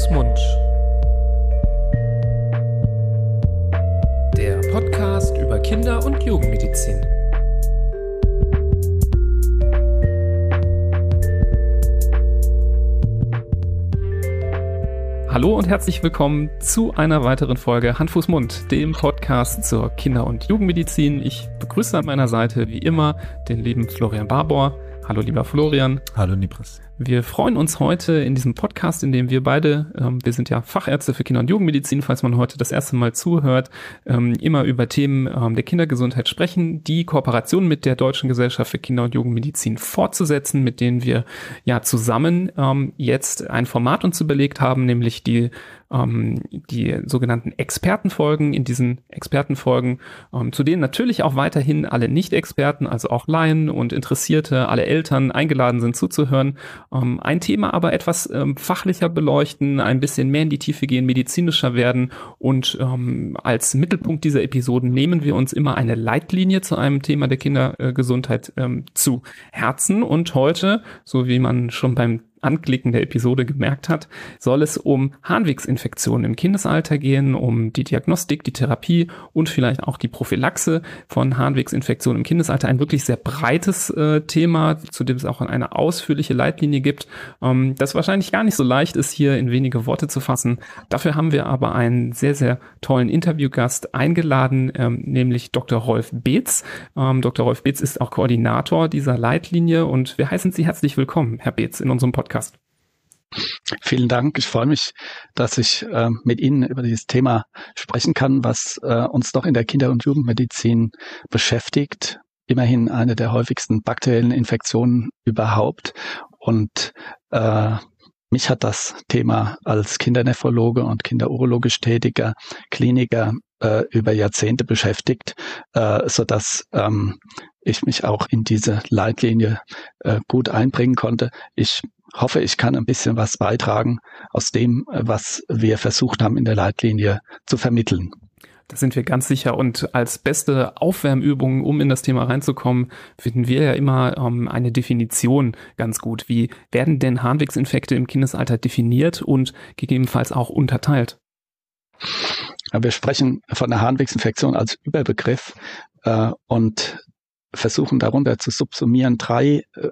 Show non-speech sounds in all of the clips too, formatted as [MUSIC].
Fuß, Mund. Der Podcast über Kinder- und Jugendmedizin. Hallo und herzlich willkommen zu einer weiteren Folge Hand, Fuß, Mund, dem Podcast zur Kinder- und Jugendmedizin. Ich begrüße an meiner Seite wie immer den lieben Florian Barbour. Hallo lieber Florian. Hallo Nibras. Wir freuen uns heute in diesem Podcast, in dem wir beide, ähm, wir sind ja Fachärzte für Kinder- und Jugendmedizin, falls man heute das erste Mal zuhört, ähm, immer über Themen ähm, der Kindergesundheit sprechen, die Kooperation mit der Deutschen Gesellschaft für Kinder- und Jugendmedizin fortzusetzen, mit denen wir ja zusammen ähm, jetzt ein Format uns überlegt haben, nämlich die ähm, die sogenannten Expertenfolgen. In diesen Expertenfolgen, ähm, zu denen natürlich auch weiterhin alle Nicht-Experten, also auch Laien und Interessierte, alle Eltern eingeladen sind zuzuhören, ähm, ein Thema aber etwas ähm, fachlicher beleuchten, ein bisschen mehr in die Tiefe gehen, medizinischer werden und ähm, als Mittelpunkt dieser Episoden nehmen wir uns immer eine Leitlinie zu einem Thema der Kindergesundheit ähm, zu Herzen und heute, so wie man schon beim Anklicken der Episode gemerkt hat, soll es um Harnwegsinfektionen im Kindesalter gehen, um die Diagnostik, die Therapie und vielleicht auch die Prophylaxe von Harnwegsinfektionen im Kindesalter. Ein wirklich sehr breites äh, Thema, zu dem es auch eine ausführliche Leitlinie gibt, ähm, das wahrscheinlich gar nicht so leicht ist, hier in wenige Worte zu fassen. Dafür haben wir aber einen sehr, sehr tollen Interviewgast eingeladen, ähm, nämlich Dr. Rolf Beetz. Ähm, Dr. Rolf Beetz ist auch Koordinator dieser Leitlinie und wir heißen Sie herzlich willkommen, Herr Beetz, in unserem Podcast. Podcast. Vielen Dank. Ich freue mich, dass ich äh, mit Ihnen über dieses Thema sprechen kann, was äh, uns doch in der Kinder- und Jugendmedizin beschäftigt. Immerhin eine der häufigsten bakteriellen Infektionen überhaupt. Und äh, mich hat das Thema als Kindernephrologe und kinderurologisch tätiger Kliniker äh, über Jahrzehnte beschäftigt, äh, so dass ähm, ich mich auch in diese Leitlinie äh, gut einbringen konnte. Ich hoffe, ich kann ein bisschen was beitragen aus dem, äh, was wir versucht haben in der Leitlinie zu vermitteln. Da sind wir ganz sicher. Und als beste Aufwärmübung, um in das Thema reinzukommen, finden wir ja immer ähm, eine Definition ganz gut. Wie werden denn Harnwegsinfekte im Kindesalter definiert und gegebenenfalls auch unterteilt? Wir sprechen von der Harnwegsinfektion als Überbegriff äh, und versuchen darunter zu subsumieren drei äh,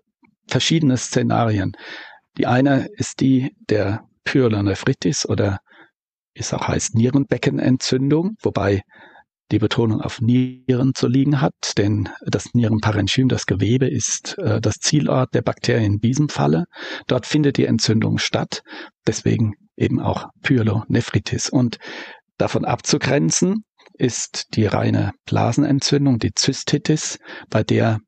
verschiedene Szenarien. Die eine ist die der Pyelonephritis oder wie es auch heißt Nierenbeckenentzündung, wobei die Betonung auf Nieren zu liegen hat, denn das Nierenparenchym, das Gewebe, ist äh, das Zielort der Bakterien in diesem Falle. Dort findet die Entzündung statt, deswegen eben auch Pyelonephritis. Und davon abzugrenzen ist die reine Blasenentzündung, die Zystitis, bei der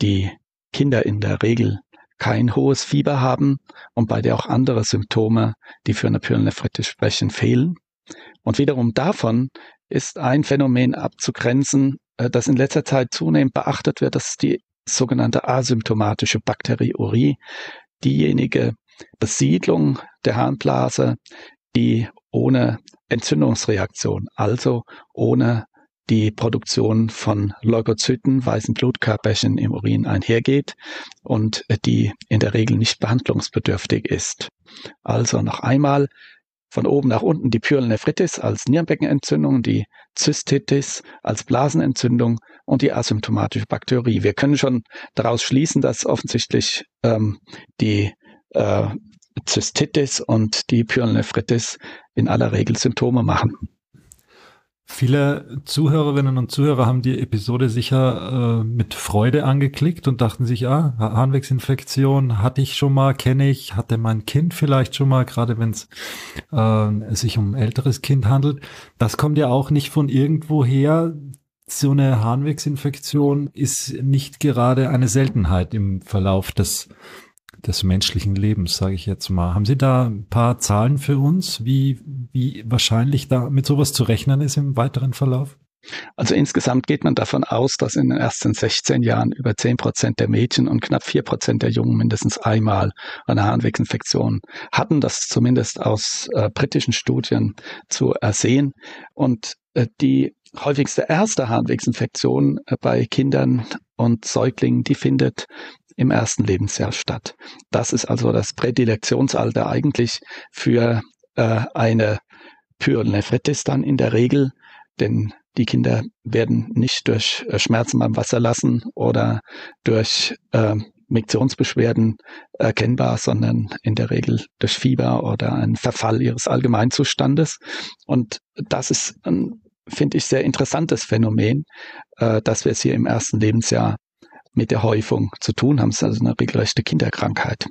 die Kinder in der Regel kein hohes Fieber haben und bei der auch andere Symptome, die für eine Pyelonephritis sprechen, fehlen. Und wiederum davon ist ein Phänomen abzugrenzen, äh, das in letzter Zeit zunehmend beachtet wird, das ist die sogenannte asymptomatische Bakteriurie, diejenige Besiedlung der Harnblase, die ohne Entzündungsreaktion, also ohne die Produktion von Leukozyten, weißen Blutkörperchen im Urin einhergeht und die in der Regel nicht behandlungsbedürftig ist. Also noch einmal von oben nach unten die Pyelonephritis als Nierenbeckenentzündung, die Zystitis als Blasenentzündung und die asymptomatische Bakterie. Wir können schon daraus schließen, dass offensichtlich ähm, die äh, Zystitis und die Pyelonephritis in aller Regel Symptome machen. Viele Zuhörerinnen und Zuhörer haben die Episode sicher äh, mit Freude angeklickt und dachten sich, ah, Harnwegsinfektion hatte ich schon mal, kenne ich, hatte mein Kind vielleicht schon mal, gerade wenn es äh, sich um ein älteres Kind handelt. Das kommt ja auch nicht von irgendwo her. So eine Harnwegsinfektion ist nicht gerade eine Seltenheit im Verlauf des des menschlichen Lebens, sage ich jetzt mal. Haben Sie da ein paar Zahlen für uns, wie, wie wahrscheinlich da mit sowas zu rechnen ist im weiteren Verlauf? Also insgesamt geht man davon aus, dass in den ersten 16 Jahren über 10 Prozent der Mädchen und knapp 4 Prozent der Jungen mindestens einmal eine Harnwegsinfektion hatten. Das zumindest aus äh, britischen Studien zu ersehen. Und äh, die häufigste erste Harnwegsinfektion äh, bei Kindern und Säuglingen, die findet im ersten Lebensjahr statt. Das ist also das Prädilektionsalter eigentlich für äh, eine Pyelonephritis dann in der Regel, denn die Kinder werden nicht durch äh, Schmerzen beim Wasserlassen oder durch äh, Miktionsbeschwerden erkennbar, sondern in der Regel durch Fieber oder ein Verfall ihres Allgemeinzustandes. Und das ist ein, finde ich, sehr interessantes Phänomen, äh, dass wir es hier im ersten Lebensjahr mit der Häufung zu tun haben. Es ist also eine regelrechte Kinderkrankheit.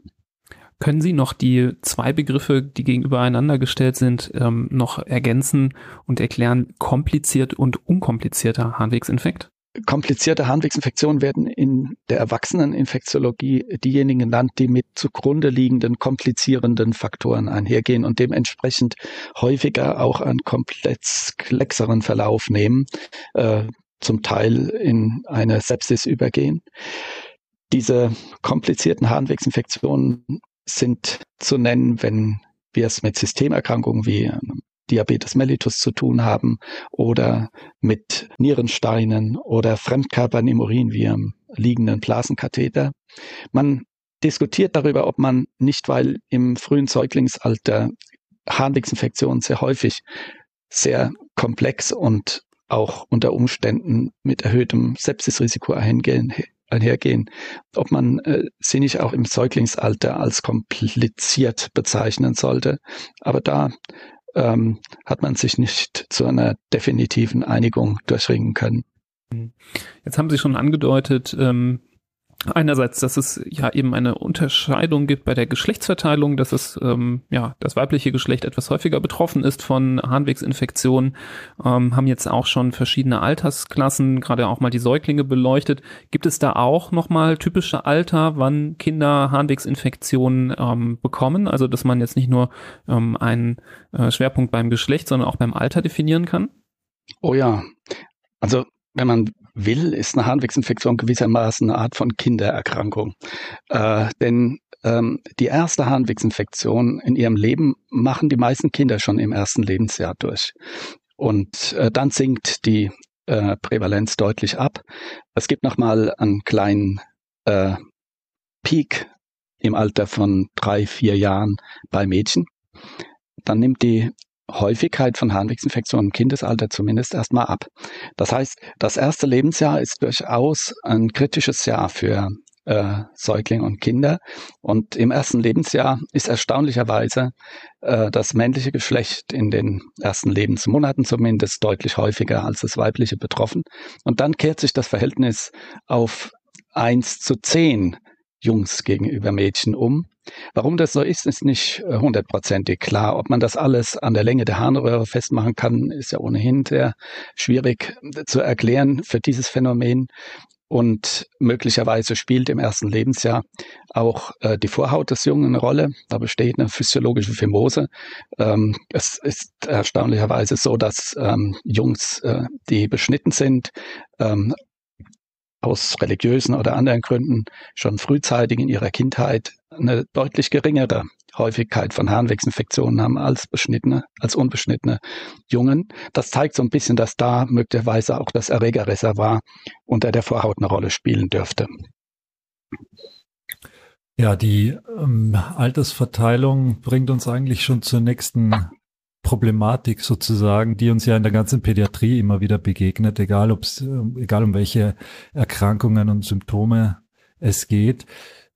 Können Sie noch die zwei Begriffe, die gegenüber einander gestellt sind, ähm, noch ergänzen und erklären, kompliziert und unkomplizierter Harnwegsinfekt? Komplizierte Harnwegsinfektionen werden in der Erwachseneninfektiologie diejenigen genannt, die mit zugrunde liegenden komplizierenden Faktoren einhergehen und dementsprechend häufiger auch einen komplexeren Verlauf nehmen, äh, zum Teil in eine Sepsis übergehen. Diese komplizierten Harnwegsinfektionen sind zu nennen, wenn wir es mit Systemerkrankungen wie Diabetes mellitus zu tun haben oder mit Nierensteinen oder Fremdkörpern im Urin wie am liegenden Blasenkatheter. Man diskutiert darüber, ob man nicht, weil im frühen Säuglingsalter Harnwegsinfektionen sehr häufig sehr komplex und auch unter Umständen mit erhöhtem Sepsisrisiko einhergehen, ob man äh, sie nicht auch im Säuglingsalter als kompliziert bezeichnen sollte. Aber da ähm, hat man sich nicht zu einer definitiven Einigung durchringen können. Jetzt haben Sie schon angedeutet, ähm, einerseits, dass es ja eben eine Unterscheidung gibt bei der Geschlechtsverteilung, dass es ähm, ja das weibliche Geschlecht etwas häufiger betroffen ist von Harnwegsinfektionen, ähm, haben jetzt auch schon verschiedene Altersklassen, gerade auch mal die Säuglinge beleuchtet. Gibt es da auch nochmal typische Alter, wann Kinder Harnwegsinfektionen ähm, bekommen? Also dass man jetzt nicht nur ähm, einen äh, Schwerpunkt beim Geschlecht, sondern auch beim Alter definieren kann? Oh ja, also wenn man will, ist eine Harnwegsinfektion gewissermaßen eine Art von Kindererkrankung. Äh, denn ähm, die erste Harnwegsinfektion in ihrem Leben machen die meisten Kinder schon im ersten Lebensjahr durch. Und äh, dann sinkt die äh, Prävalenz deutlich ab. Es gibt nochmal einen kleinen äh, Peak im Alter von drei, vier Jahren bei Mädchen. Dann nimmt die Häufigkeit von Harnwegsinfektionen im Kindesalter zumindest erstmal ab. Das heißt, das erste Lebensjahr ist durchaus ein kritisches Jahr für äh, Säuglinge und Kinder. Und im ersten Lebensjahr ist erstaunlicherweise äh, das männliche Geschlecht in den ersten Lebensmonaten zumindest deutlich häufiger als das weibliche betroffen. Und dann kehrt sich das Verhältnis auf eins zu zehn Jungs gegenüber Mädchen um. Warum das so ist, ist nicht äh, hundertprozentig klar. Ob man das alles an der Länge der Harnröhre festmachen kann, ist ja ohnehin sehr schwierig äh, zu erklären für dieses Phänomen. Und möglicherweise spielt im ersten Lebensjahr auch äh, die Vorhaut des Jungen eine Rolle. Da besteht eine physiologische Phimose. Ähm, es ist erstaunlicherweise so, dass ähm, Jungs, äh, die beschnitten sind, ähm, aus religiösen oder anderen Gründen schon frühzeitig in ihrer Kindheit eine deutlich geringere Häufigkeit von Harnwegsinfektionen haben als beschnittene, als unbeschnittene Jungen. Das zeigt so ein bisschen, dass da möglicherweise auch das Erregerreservoir unter der Vorhaut eine Rolle spielen dürfte. Ja, die ähm, Altersverteilung bringt uns eigentlich schon zur nächsten Problematik sozusagen, die uns ja in der ganzen Pädiatrie immer wieder begegnet, egal ob's, egal um welche Erkrankungen und Symptome es geht.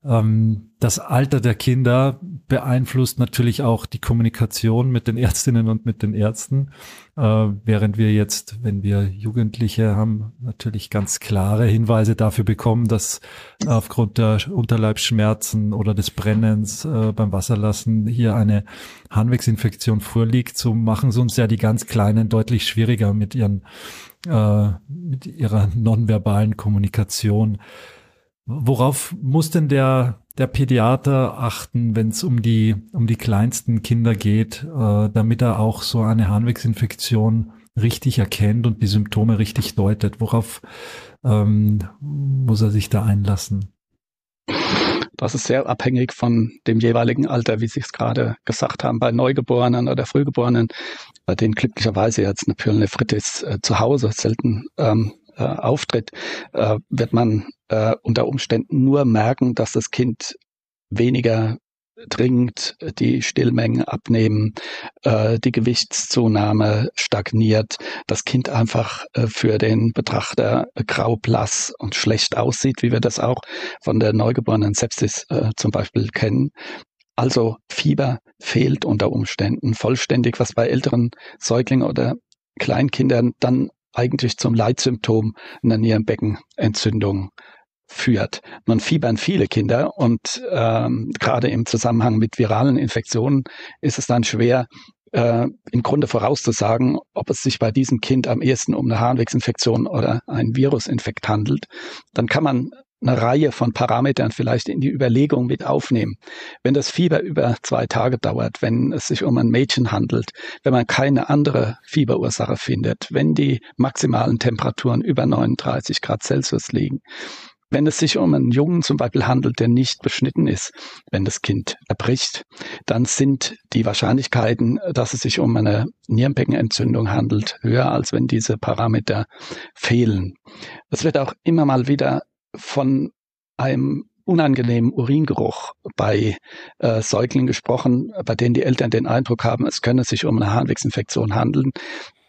Ähm, das Alter der Kinder beeinflusst natürlich auch die Kommunikation mit den [LAUGHS] Ärztinnen und mit den Ärzten, äh, während wir jetzt, wenn wir Jugendliche haben, natürlich ganz klare Hinweise dafür bekommen, dass aufgrund der Unterleibsschmerzen oder des Brennens äh, beim Wasserlassen hier eine Harnwegsinfektion vorliegt, so machen sie uns ja die ganz Kleinen deutlich schwieriger mit ihren äh, mit ihrer nonverbalen Kommunikation. Worauf muss denn der, der Pädiater achten, wenn es um die, um die kleinsten Kinder geht, äh, damit er auch so eine Harnwegsinfektion richtig erkennt und die Symptome richtig deutet? Worauf ähm, muss er sich da einlassen? Das ist sehr abhängig von dem jeweiligen Alter, wie Sie es gerade gesagt haben, bei Neugeborenen oder Frühgeborenen, bei denen glücklicherweise jetzt eine Pyelonephritis äh, zu Hause selten ähm, äh, auftritt, äh, wird man äh, unter Umständen nur merken, dass das Kind weniger dringend die Stillmengen abnehmen, äh, die Gewichtszunahme stagniert, das Kind einfach äh, für den Betrachter grau, blass und schlecht aussieht, wie wir das auch von der neugeborenen Sepsis äh, zum Beispiel kennen. Also Fieber fehlt unter Umständen vollständig, was bei älteren Säuglingen oder Kleinkindern dann eigentlich zum Leitsymptom einer Nierenbeckenentzündung führt. Nun fiebern viele Kinder und ähm, gerade im Zusammenhang mit viralen Infektionen ist es dann schwer, äh, im Grunde vorauszusagen, ob es sich bei diesem Kind am ehesten um eine Harnwegsinfektion oder einen Virusinfekt handelt. Dann kann man eine Reihe von Parametern vielleicht in die Überlegung mit aufnehmen. Wenn das Fieber über zwei Tage dauert, wenn es sich um ein Mädchen handelt, wenn man keine andere Fieberursache findet, wenn die maximalen Temperaturen über 39 Grad Celsius liegen, wenn es sich um einen Jungen zum Beispiel handelt, der nicht beschnitten ist, wenn das Kind erbricht, dann sind die Wahrscheinlichkeiten, dass es sich um eine Nierenbeckenentzündung handelt, höher, als wenn diese Parameter fehlen. Es wird auch immer mal wieder von einem unangenehmen Uringeruch bei äh, Säuglingen gesprochen, bei denen die Eltern den Eindruck haben, es könne sich um eine Harnwegsinfektion handeln.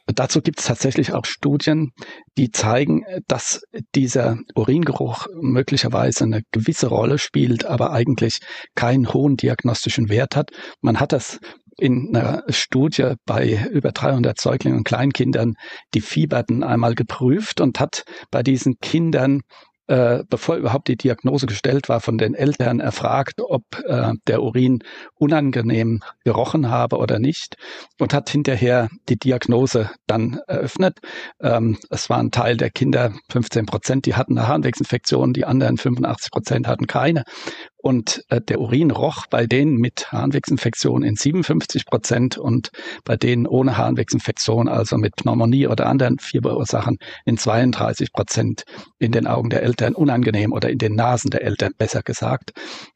Dazu gibt es tatsächlich auch Studien, die zeigen, dass dieser Uringeruch möglicherweise eine gewisse Rolle spielt, aber eigentlich keinen hohen diagnostischen Wert hat. Man hat das in einer Studie bei über 300 Säuglingen und Kleinkindern, die fieberten, einmal geprüft und hat bei diesen Kindern äh, bevor überhaupt die Diagnose gestellt war, von den Eltern erfragt, ob äh, der Urin unangenehm gerochen habe oder nicht und hat hinterher die Diagnose dann eröffnet. Ähm, es war ein Teil der Kinder, 15 Prozent, die hatten eine Harnwegsinfektion, die anderen 85 Prozent hatten keine. Und äh, der Urin roch bei denen mit Harnwegsinfektion in 57 Prozent und bei denen ohne Harnwegsinfektion, also mit Pneumonie oder anderen Fieberursachen, in 32 Prozent in den Augen der Eltern unangenehm oder in den Nasen der Eltern besser gesagt.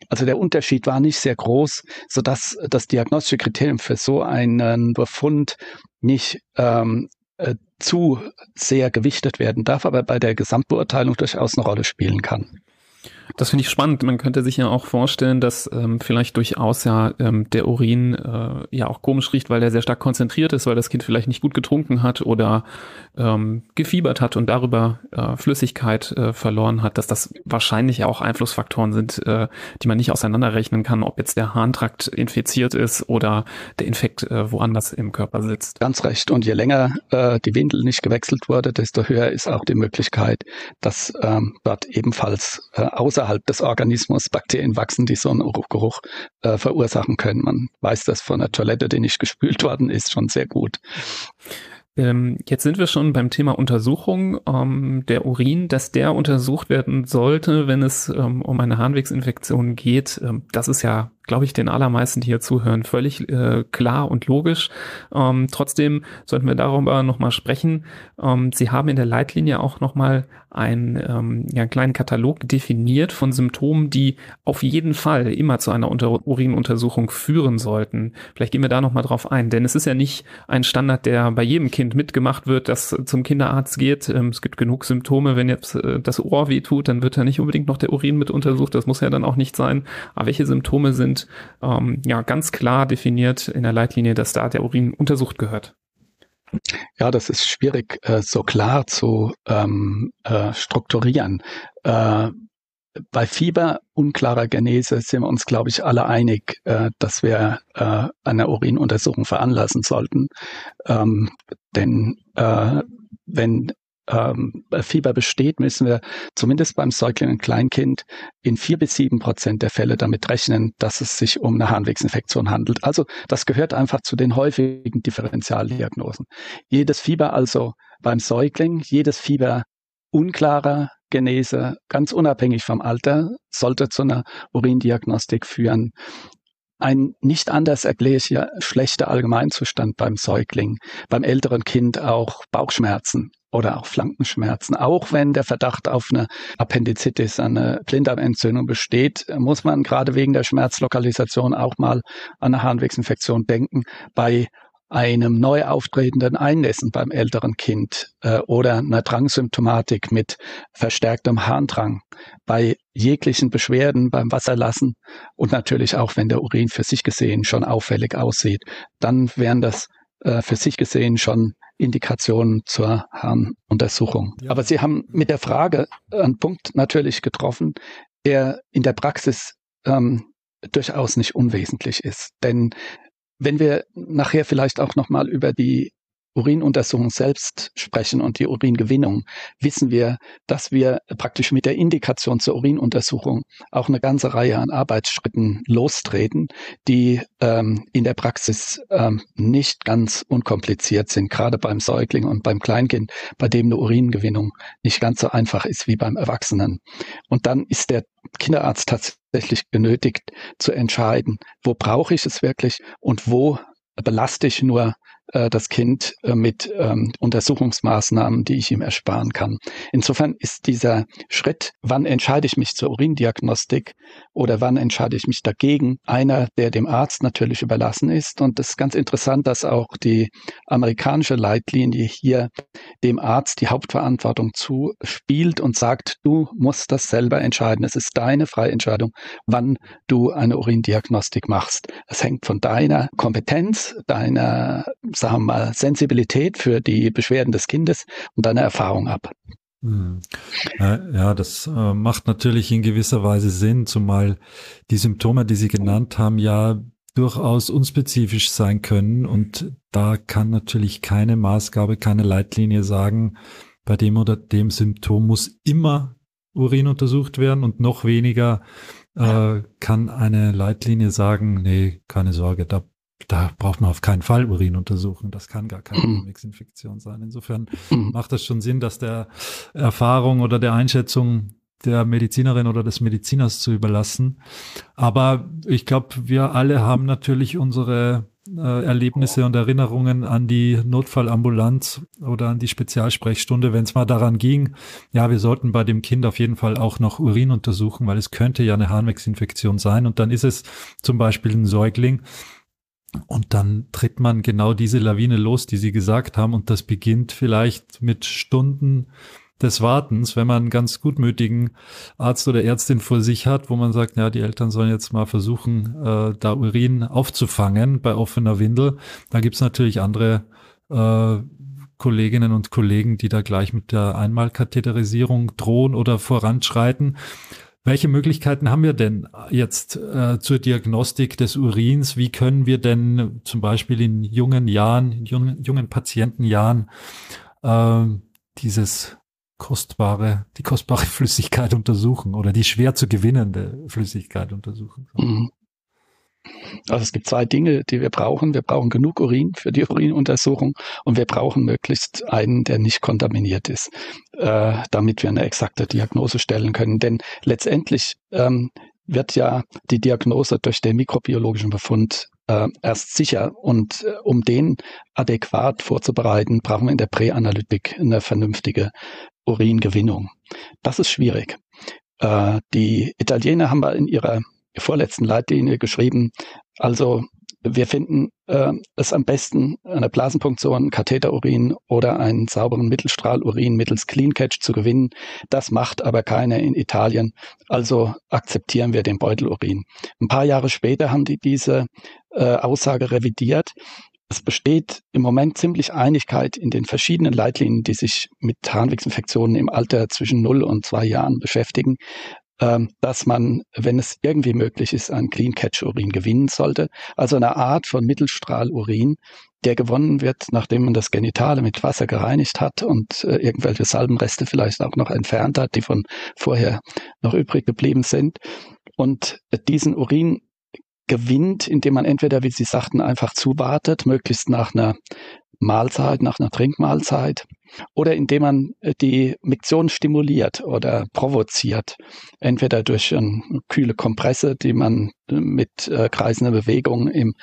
Also der Unterschied war nicht sehr groß, sodass das diagnostische Kriterium für so einen Befund nicht ähm, äh, zu sehr gewichtet werden darf, aber bei der Gesamtbeurteilung durchaus eine Rolle spielen kann. Das finde ich spannend. Man könnte sich ja auch vorstellen, dass ähm, vielleicht durchaus ja ähm, der Urin äh, ja auch komisch riecht, weil er sehr stark konzentriert ist, weil das Kind vielleicht nicht gut getrunken hat oder ähm, gefiebert hat und darüber äh, Flüssigkeit äh, verloren hat, dass das wahrscheinlich auch Einflussfaktoren sind, äh, die man nicht auseinanderrechnen kann, ob jetzt der Harntrakt infiziert ist oder der Infekt äh, woanders im Körper sitzt. Ganz recht. Und je länger äh, die Windel nicht gewechselt wurde, desto höher ist auch die Möglichkeit, dass ähm, dort ebenfalls äh, außerhalb des Organismus Bakterien wachsen, die so einen Geruch äh, verursachen können. Man weiß das von der Toilette, die nicht [LAUGHS] gespült worden ist, schon sehr gut. Ähm, jetzt sind wir schon beim Thema Untersuchung ähm, der Urin, dass der untersucht werden sollte, wenn es ähm, um eine Harnwegsinfektion geht. Ähm, das ist ja glaube ich, den allermeisten, die hier zuhören, völlig äh, klar und logisch. Ähm, trotzdem sollten wir darüber nochmal sprechen. Ähm, Sie haben in der Leitlinie auch nochmal einen, ähm, ja, einen kleinen Katalog definiert von Symptomen, die auf jeden Fall immer zu einer Unter Urinuntersuchung führen sollten. Vielleicht gehen wir da nochmal drauf ein, denn es ist ja nicht ein Standard, der bei jedem Kind mitgemacht wird, das zum Kinderarzt geht. Ähm, es gibt genug Symptome, wenn jetzt äh, das Ohr weh tut, dann wird ja nicht unbedingt noch der Urin mit untersucht. Das muss ja dann auch nicht sein. Aber welche Symptome sind ähm, ja ganz klar definiert in der Leitlinie, dass da der Urin untersucht gehört. Ja, das ist schwierig äh, so klar zu ähm, äh, strukturieren. Äh, bei Fieber unklarer Genese sind wir uns, glaube ich, alle einig, äh, dass wir äh, eine Urinuntersuchung veranlassen sollten. Ähm, denn äh, wenn ähm, Fieber besteht, müssen wir zumindest beim Säugling und Kleinkind in vier bis sieben Prozent der Fälle damit rechnen, dass es sich um eine Harnwegsinfektion handelt. Also das gehört einfach zu den häufigen Differentialdiagnosen. Jedes Fieber also beim Säugling, jedes Fieber unklarer Genese, ganz unabhängig vom Alter, sollte zu einer Urindiagnostik führen. Ein nicht anders erklärlicher schlechter Allgemeinzustand beim Säugling, beim älteren Kind auch Bauchschmerzen, oder auch Flankenschmerzen. Auch wenn der Verdacht auf eine Appendizitis, eine Blinddarmentzündung besteht, muss man gerade wegen der Schmerzlokalisation auch mal an eine Harnwegsinfektion denken. Bei einem neu auftretenden Einnässen beim älteren Kind äh, oder einer Drangsymptomatik mit verstärktem Harndrang, bei jeglichen Beschwerden beim Wasserlassen und natürlich auch, wenn der Urin für sich gesehen schon auffällig aussieht, dann wären das äh, für sich gesehen schon Indikationen zur Harnuntersuchung. Ja. Aber Sie haben mit der Frage einen Punkt natürlich getroffen, der in der Praxis ähm, durchaus nicht unwesentlich ist. Denn wenn wir nachher vielleicht auch nochmal über die Urinuntersuchung selbst sprechen und die Uringewinnung, wissen wir, dass wir praktisch mit der Indikation zur Urinuntersuchung auch eine ganze Reihe an Arbeitsschritten lostreten, die ähm, in der Praxis ähm, nicht ganz unkompliziert sind, gerade beim Säugling und beim Kleinkind, bei dem eine Uringewinnung nicht ganz so einfach ist wie beim Erwachsenen. Und dann ist der Kinderarzt tatsächlich genötigt zu entscheiden, wo brauche ich es wirklich und wo belaste ich nur äh, das Kind äh, mit ähm, Untersuchungsmaßnahmen, die ich ihm ersparen kann. Insofern ist dieser Schritt, wann entscheide ich mich zur Urindiagnostik oder wann entscheide ich mich dagegen, einer, der dem Arzt natürlich überlassen ist. Und es ist ganz interessant, dass auch die amerikanische Leitlinie hier dem Arzt die Hauptverantwortung zuspielt und sagt, du musst das selber entscheiden. Es ist deine freie Entscheidung, wann du eine Urindiagnostik machst. Es hängt von deiner Kompetenz, deiner sagen wir mal, Sensibilität für die Beschwerden des Kindes und deine Erfahrung ab. Hm. Ja, das äh, macht natürlich in gewisser Weise Sinn, zumal die Symptome, die Sie genannt haben, ja durchaus unspezifisch sein können und da kann natürlich keine Maßgabe, keine Leitlinie sagen, bei dem oder dem Symptom muss immer Urin untersucht werden und noch weniger äh, kann eine Leitlinie sagen, nee, keine Sorge, da da braucht man auf keinen Fall Urin untersuchen. Das kann gar keine Mixinfektion mhm. sein. Insofern mhm. macht es schon Sinn, das der Erfahrung oder der Einschätzung der Medizinerin oder des Mediziners zu überlassen. Aber ich glaube, wir alle haben natürlich unsere äh, Erlebnisse und Erinnerungen an die Notfallambulanz oder an die Spezialsprechstunde, wenn es mal daran ging, ja, wir sollten bei dem Kind auf jeden Fall auch noch Urin untersuchen, weil es könnte ja eine Harnwegsinfektion sein. Und dann ist es zum Beispiel ein Säugling und dann tritt man genau diese Lawine los, die Sie gesagt haben. Und das beginnt vielleicht mit Stunden des Wartens, wenn man einen ganz gutmütigen Arzt oder Ärztin vor sich hat, wo man sagt, ja, die Eltern sollen jetzt mal versuchen, äh, da Urin aufzufangen bei offener Windel. Da gibt's natürlich andere äh, Kolleginnen und Kollegen, die da gleich mit der Einmalkatheterisierung drohen oder voranschreiten. Welche Möglichkeiten haben wir denn jetzt äh, zur Diagnostik des Urins? Wie können wir denn zum Beispiel in jungen Jahren, in jungen, jungen Patientenjahren äh, dieses kostbare, die kostbare [LAUGHS] Flüssigkeit untersuchen oder die schwer zu gewinnende Flüssigkeit untersuchen? Mhm. Also es gibt zwei Dinge, die wir brauchen. Wir brauchen genug Urin für die [LAUGHS] Urinuntersuchung und wir brauchen möglichst einen, der nicht kontaminiert ist, äh, damit wir eine exakte Diagnose stellen können. Denn letztendlich ähm, wird ja die Diagnose durch den mikrobiologischen Befund äh, erst sicher. Und äh, um den adäquat vorzubereiten, brauchen wir in der Präanalytik eine vernünftige Uringewinnung. Das ist schwierig. Äh, die Italiener haben wir in ihrer vorletzten Leitlinie geschrieben. Also wir finden äh, es am besten, eine Blasenpunktion, Katheterurin oder einen sauberen Mittelstrahlurin mittels Clean Catch zu gewinnen. Das macht aber keiner in Italien. Also akzeptieren wir den Beutelurin. Ein paar Jahre später haben die diese äh, Aussage revidiert. Es besteht im Moment ziemlich Einigkeit in den verschiedenen Leitlinien, die sich mit Harnwegsinfektionen im Alter zwischen 0 und 2 Jahren beschäftigen, dass man, wenn es irgendwie möglich ist, einen Clean Catch Urin gewinnen sollte. Also eine Art von Mittelstrahlurin, der gewonnen wird, nachdem man das Genitale mit Wasser gereinigt hat und äh, irgendwelche Salbenreste vielleicht auch noch entfernt hat, die von vorher noch übrig geblieben sind. Und diesen Urin gewinnt, indem man entweder, wie Sie sagten, einfach zuwartet, möglichst nach einer Mahlzeit, nach einer Trinkmahlzeit oder indem man äh, die Miktion stimuliert oder provoziert, entweder durch eine kühle Kompresse, die man äh, mit äh, kreisender Bewegung im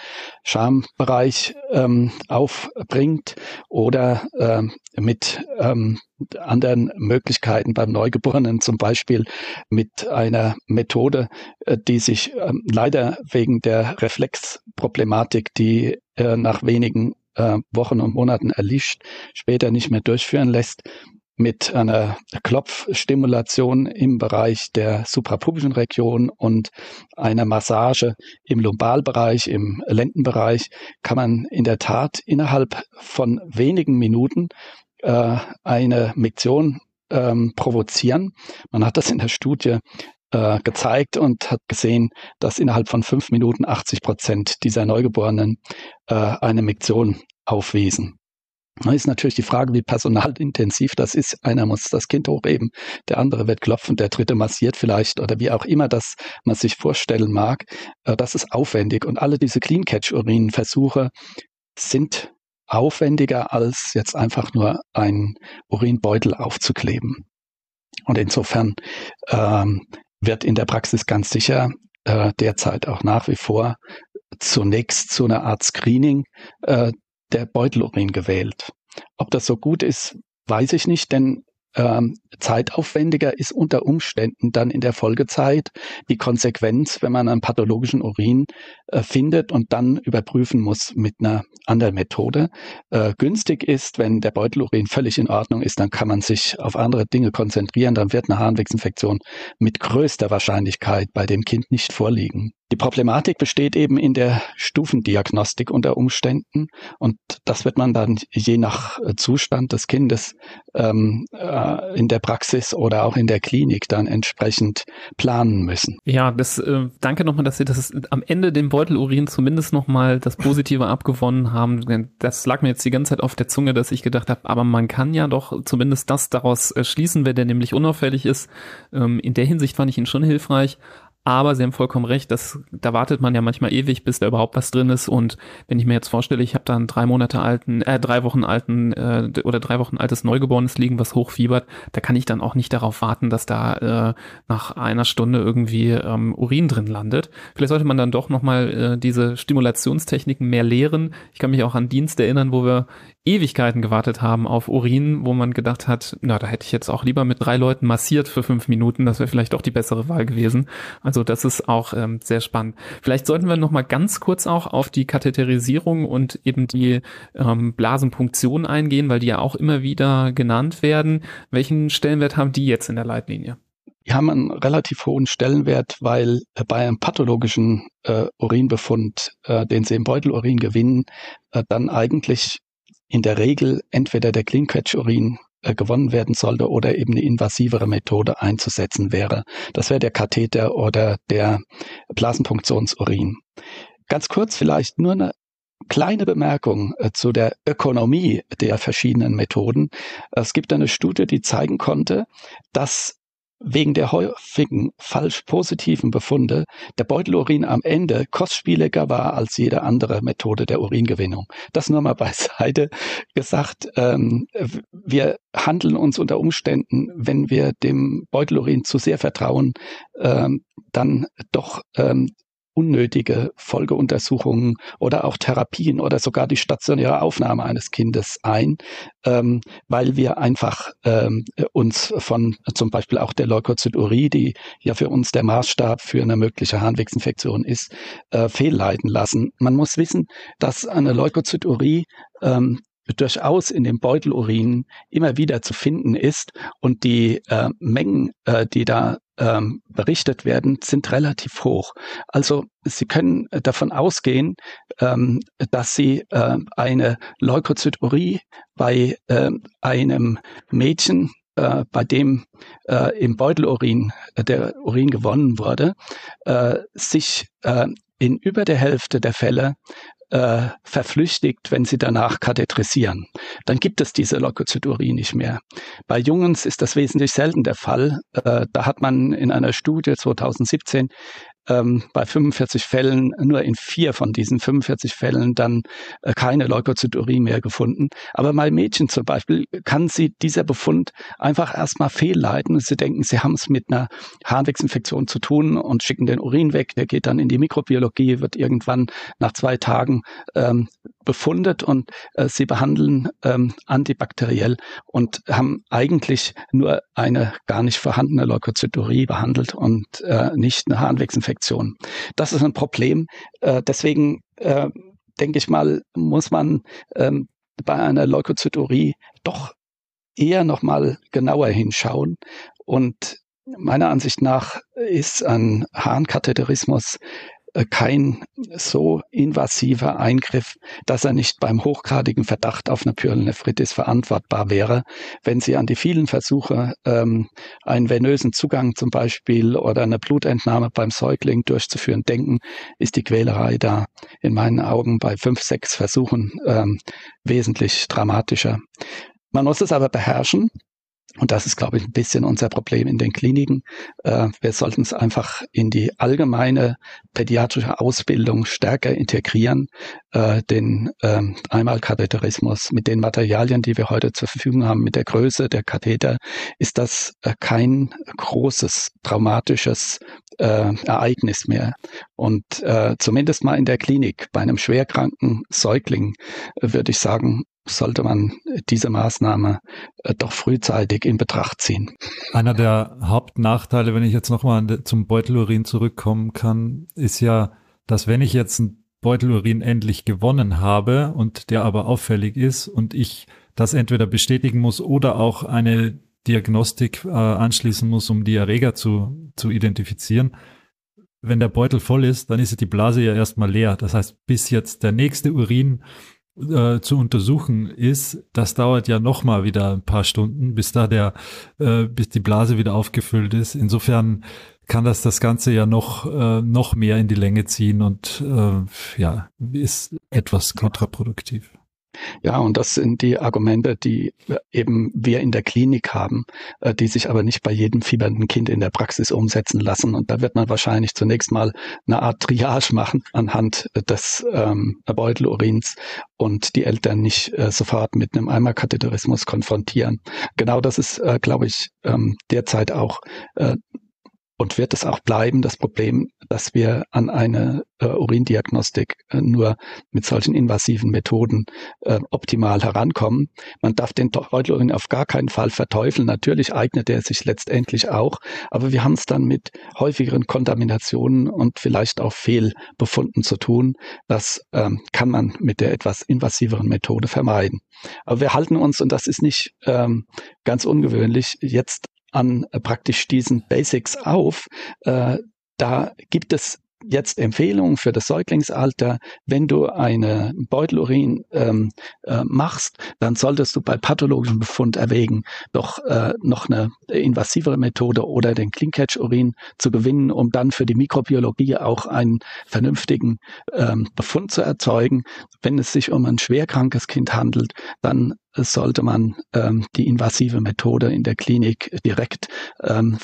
Schambereich ähm, aufbringt oder ähm, mit ähm, anderen Möglichkeiten beim Neugeborenen, zum Beispiel mit einer Methode, äh, die sich ähm, leider wegen der Reflexproblematik, die äh, nach wenigen äh, Wochen und Monaten erlischt, später nicht mehr durchführen lässt, mit einer Klopfstimulation im Bereich der suprapubischen Region und einer Massage im Lumbalbereich, im Lendenbereich, kann man in der Tat innerhalb von wenigen Minuten äh, eine Miktion ähm, provozieren. Man hat das in der Studie äh, gezeigt und hat gesehen, dass innerhalb von fünf Minuten 80 Prozent dieser Neugeborenen äh, eine Miktion aufwiesen. Da ist natürlich die Frage, wie personalintensiv das ist. Einer muss das Kind hochheben, der andere wird klopfen, der dritte massiert vielleicht oder wie auch immer das man sich vorstellen mag. Äh, das ist aufwendig und alle diese Clean Catch Urinversuche sind aufwendiger als jetzt einfach nur einen Urinbeutel aufzukleben. Und insofern ähm, wird in der Praxis ganz sicher äh, derzeit auch nach wie vor zunächst zu einer Art Screening äh, der Beutelurin gewählt. Ob das so gut ist, weiß ich nicht, denn ähm, zeitaufwendiger ist unter Umständen dann in der Folgezeit die Konsequenz, wenn man einen pathologischen Urin äh, findet und dann überprüfen muss mit einer anderen Methode. Äh, günstig ist, wenn der Beutelurin völlig in Ordnung ist, dann kann man sich auf andere Dinge konzentrieren, dann wird eine Harnwegsinfektion mit größter Wahrscheinlichkeit bei dem Kind nicht vorliegen. Die Problematik besteht eben in der Stufendiagnostik unter Umständen und das wird man dann je nach äh, Zustand des Kindes ähm, äh, in der Praxis oder auch in der Klinik dann entsprechend planen müssen. Ja, das äh, danke nochmal, dass Sie das am Ende den Beutelurin zumindest nochmal das Positive abgewonnen haben. Das lag mir jetzt die ganze Zeit auf der Zunge, dass ich gedacht habe, aber man kann ja doch zumindest das daraus äh, schließen, wenn der nämlich unauffällig ist. Ähm, in der Hinsicht fand ich ihn schon hilfreich. Aber Sie haben vollkommen recht, dass, da wartet man ja manchmal ewig, bis da überhaupt was drin ist. Und wenn ich mir jetzt vorstelle, ich habe da einen drei Monate alten, äh, drei Wochen alten äh, oder drei Wochen altes Neugeborenes liegen, was hochfiebert, da kann ich dann auch nicht darauf warten, dass da äh, nach einer Stunde irgendwie ähm, Urin drin landet. Vielleicht sollte man dann doch nochmal äh, diese Stimulationstechniken mehr lehren. Ich kann mich auch an Dienst erinnern, wo wir Ewigkeiten gewartet haben auf Urin, wo man gedacht hat, na, da hätte ich jetzt auch lieber mit drei Leuten massiert für fünf Minuten, das wäre vielleicht doch die bessere Wahl gewesen. Also das ist auch ähm, sehr spannend. Vielleicht sollten wir noch mal ganz kurz auch auf die Katheterisierung und eben die ähm, Blasenpunktion eingehen, weil die ja auch immer wieder genannt werden. Welchen Stellenwert haben die jetzt in der Leitlinie? Die haben einen relativ hohen Stellenwert, weil äh, bei einem pathologischen äh, Urinbefund, äh, den sie im Beutelurin gewinnen, äh, dann eigentlich in der Regel entweder der Clean Catch Urin gewonnen werden sollte oder eben eine invasivere Methode einzusetzen wäre. Das wäre der Katheter oder der Blasenpunktionsurin. Ganz kurz vielleicht nur eine kleine Bemerkung äh, zu der Ökonomie der verschiedenen Methoden. Es gibt eine Studie, die zeigen konnte, dass wegen der häufigen falsch positiven Befunde der Beutelurin am Ende kostspieliger war als jede andere Methode der Uringewinnung. Das nur mal [LAUGHS] beiseite gesagt. Ähm, wir handeln uns unter Umständen, wenn wir dem Beutelurin zu sehr vertrauen, ähm, dann doch ähm, unnötige Folgeuntersuchungen oder auch Therapien oder sogar die stationäre Aufnahme eines Kindes ein, ähm, weil wir einfach ähm, uns von zum Beispiel auch der Leukozyturie, die ja für uns der Maßstab für eine mögliche Harnwegsinfektion ist, äh, fehlleiten lassen. Man muss wissen, dass eine Leukozyturie ähm, durchaus in dem Beutelurin immer wieder zu finden ist und die äh, Mengen, äh, die da ähm, berichtet werden, sind relativ hoch. Also Sie können davon ausgehen, ähm, dass Sie äh, eine Leukozyturie bei äh, einem Mädchen, äh, bei dem im Beutelurin der Urin gewonnen wurde, sich in über der Hälfte der Fälle äh, verflüchtigt, wenn sie danach kathetrisieren. Dann gibt es diese Leukozyturie nicht mehr. Bei Jungens ist das wesentlich selten der Fall. Äh, da hat man in einer Studie 2017 ähm, bei 45 Fällen nur in vier von diesen 45 Fällen dann äh, keine Leukozyturie mehr gefunden. Aber bei Mädchen zum Beispiel kann sie dieser Befund einfach erstmal fehlleiten und sie denken, sie haben es mit einer Harnwegsinfektion zu tun und schicken den Urin weg. Der geht dann in die Mikrobiologie, wird irgendwann nach zwei Tagen ähm, befundet und äh, sie behandeln ähm, antibakteriell und haben eigentlich nur eine gar nicht vorhandene Leukozyturie behandelt und äh, nicht eine Harnwegsinfektion. Das ist ein Problem. Äh, deswegen äh, denke ich mal, muss man ähm, bei einer Leukozyturie doch eher nochmal genauer hinschauen. Und meiner Ansicht nach ist ein Harnkatheterismus kein so invasiver Eingriff, dass er nicht beim hochgradigen Verdacht auf eine Pyelonephritis verantwortbar wäre. Wenn Sie an die vielen Versuche, ähm, einen venösen Zugang zum Beispiel oder eine Blutentnahme beim Säugling durchzuführen denken, ist die Quälerei da in meinen Augen bei fünf, sechs Versuchen ähm, wesentlich dramatischer. Man muss es aber beherrschen. Und das ist, glaube ich, ein bisschen unser Problem in den Kliniken. Äh, wir sollten es einfach in die allgemeine pädiatrische Ausbildung stärker integrieren, äh, den ähm, Einmalkatheterismus mit den Materialien, die wir heute zur Verfügung haben, mit der Größe der Katheter, ist das äh, kein großes traumatisches Ereignis mehr. Und zumindest mal in der Klinik bei einem schwerkranken Säugling würde ich sagen, sollte man diese Maßnahme äh, doch frühzeitig in Betracht ziehen. Einer der Hauptnachteile, wenn ich jetzt nochmal zum Beutelurin zurückkommen kann, ist ja, dass wenn ich jetzt einen Beutelurin endlich gewonnen habe und der aber auffällig ist und ich das entweder bestätigen muss oder auch eine Diagnostik äh, anschließen muss, um die Erreger zu, zu identifizieren. Wenn der Beutel voll ist, dann ist die Blase ja erstmal leer. Das heißt, bis jetzt der nächste Urin äh, zu untersuchen ist, das dauert ja noch mal wieder ein paar Stunden, bis da der, äh, bis die Blase wieder aufgefüllt ist. Insofern kann das das Ganze ja noch äh, noch mehr in die Länge ziehen und äh, ja ist etwas kontraproduktiv. Ja, und das sind die Argumente, die eben wir in der Klinik haben, äh, die sich aber nicht bei jedem fiebernden Kind in der Praxis umsetzen lassen. Und da wird man wahrscheinlich zunächst mal eine Art Triage machen anhand des ähm, Beutelurins und die Eltern nicht äh, sofort mit einem Eimerkatheterismus konfrontieren. Genau das ist, äh, glaube ich, ähm, derzeit auch äh, und wird es auch bleiben, das Problem, dass wir an eine äh, Urindiagnostik äh, nur mit solchen invasiven Methoden äh, optimal herankommen. Man darf den Beutelurin auf gar keinen Fall verteufeln. Natürlich eignet er sich letztendlich auch, aber wir haben es dann mit häufigeren Kontaminationen und vielleicht auch Fehlbefunden zu tun. Das ähm, kann man mit der etwas invasiveren Methode vermeiden. Aber wir halten uns, und das ist nicht ähm, ganz ungewöhnlich, jetzt an äh, praktisch diesen Basics auf. Äh, da gibt es jetzt Empfehlungen für das Säuglingsalter. Wenn du eine Beutelurin ähm, äh, machst, dann solltest du bei pathologischem Befund erwägen, doch äh, noch eine invasivere Methode oder den Clean-Catch-Urin zu gewinnen, um dann für die Mikrobiologie auch einen vernünftigen ähm, Befund zu erzeugen. Wenn es sich um ein schwerkrankes Kind handelt, dann sollte man ähm, die invasive Methode in der Klinik direkt ähm,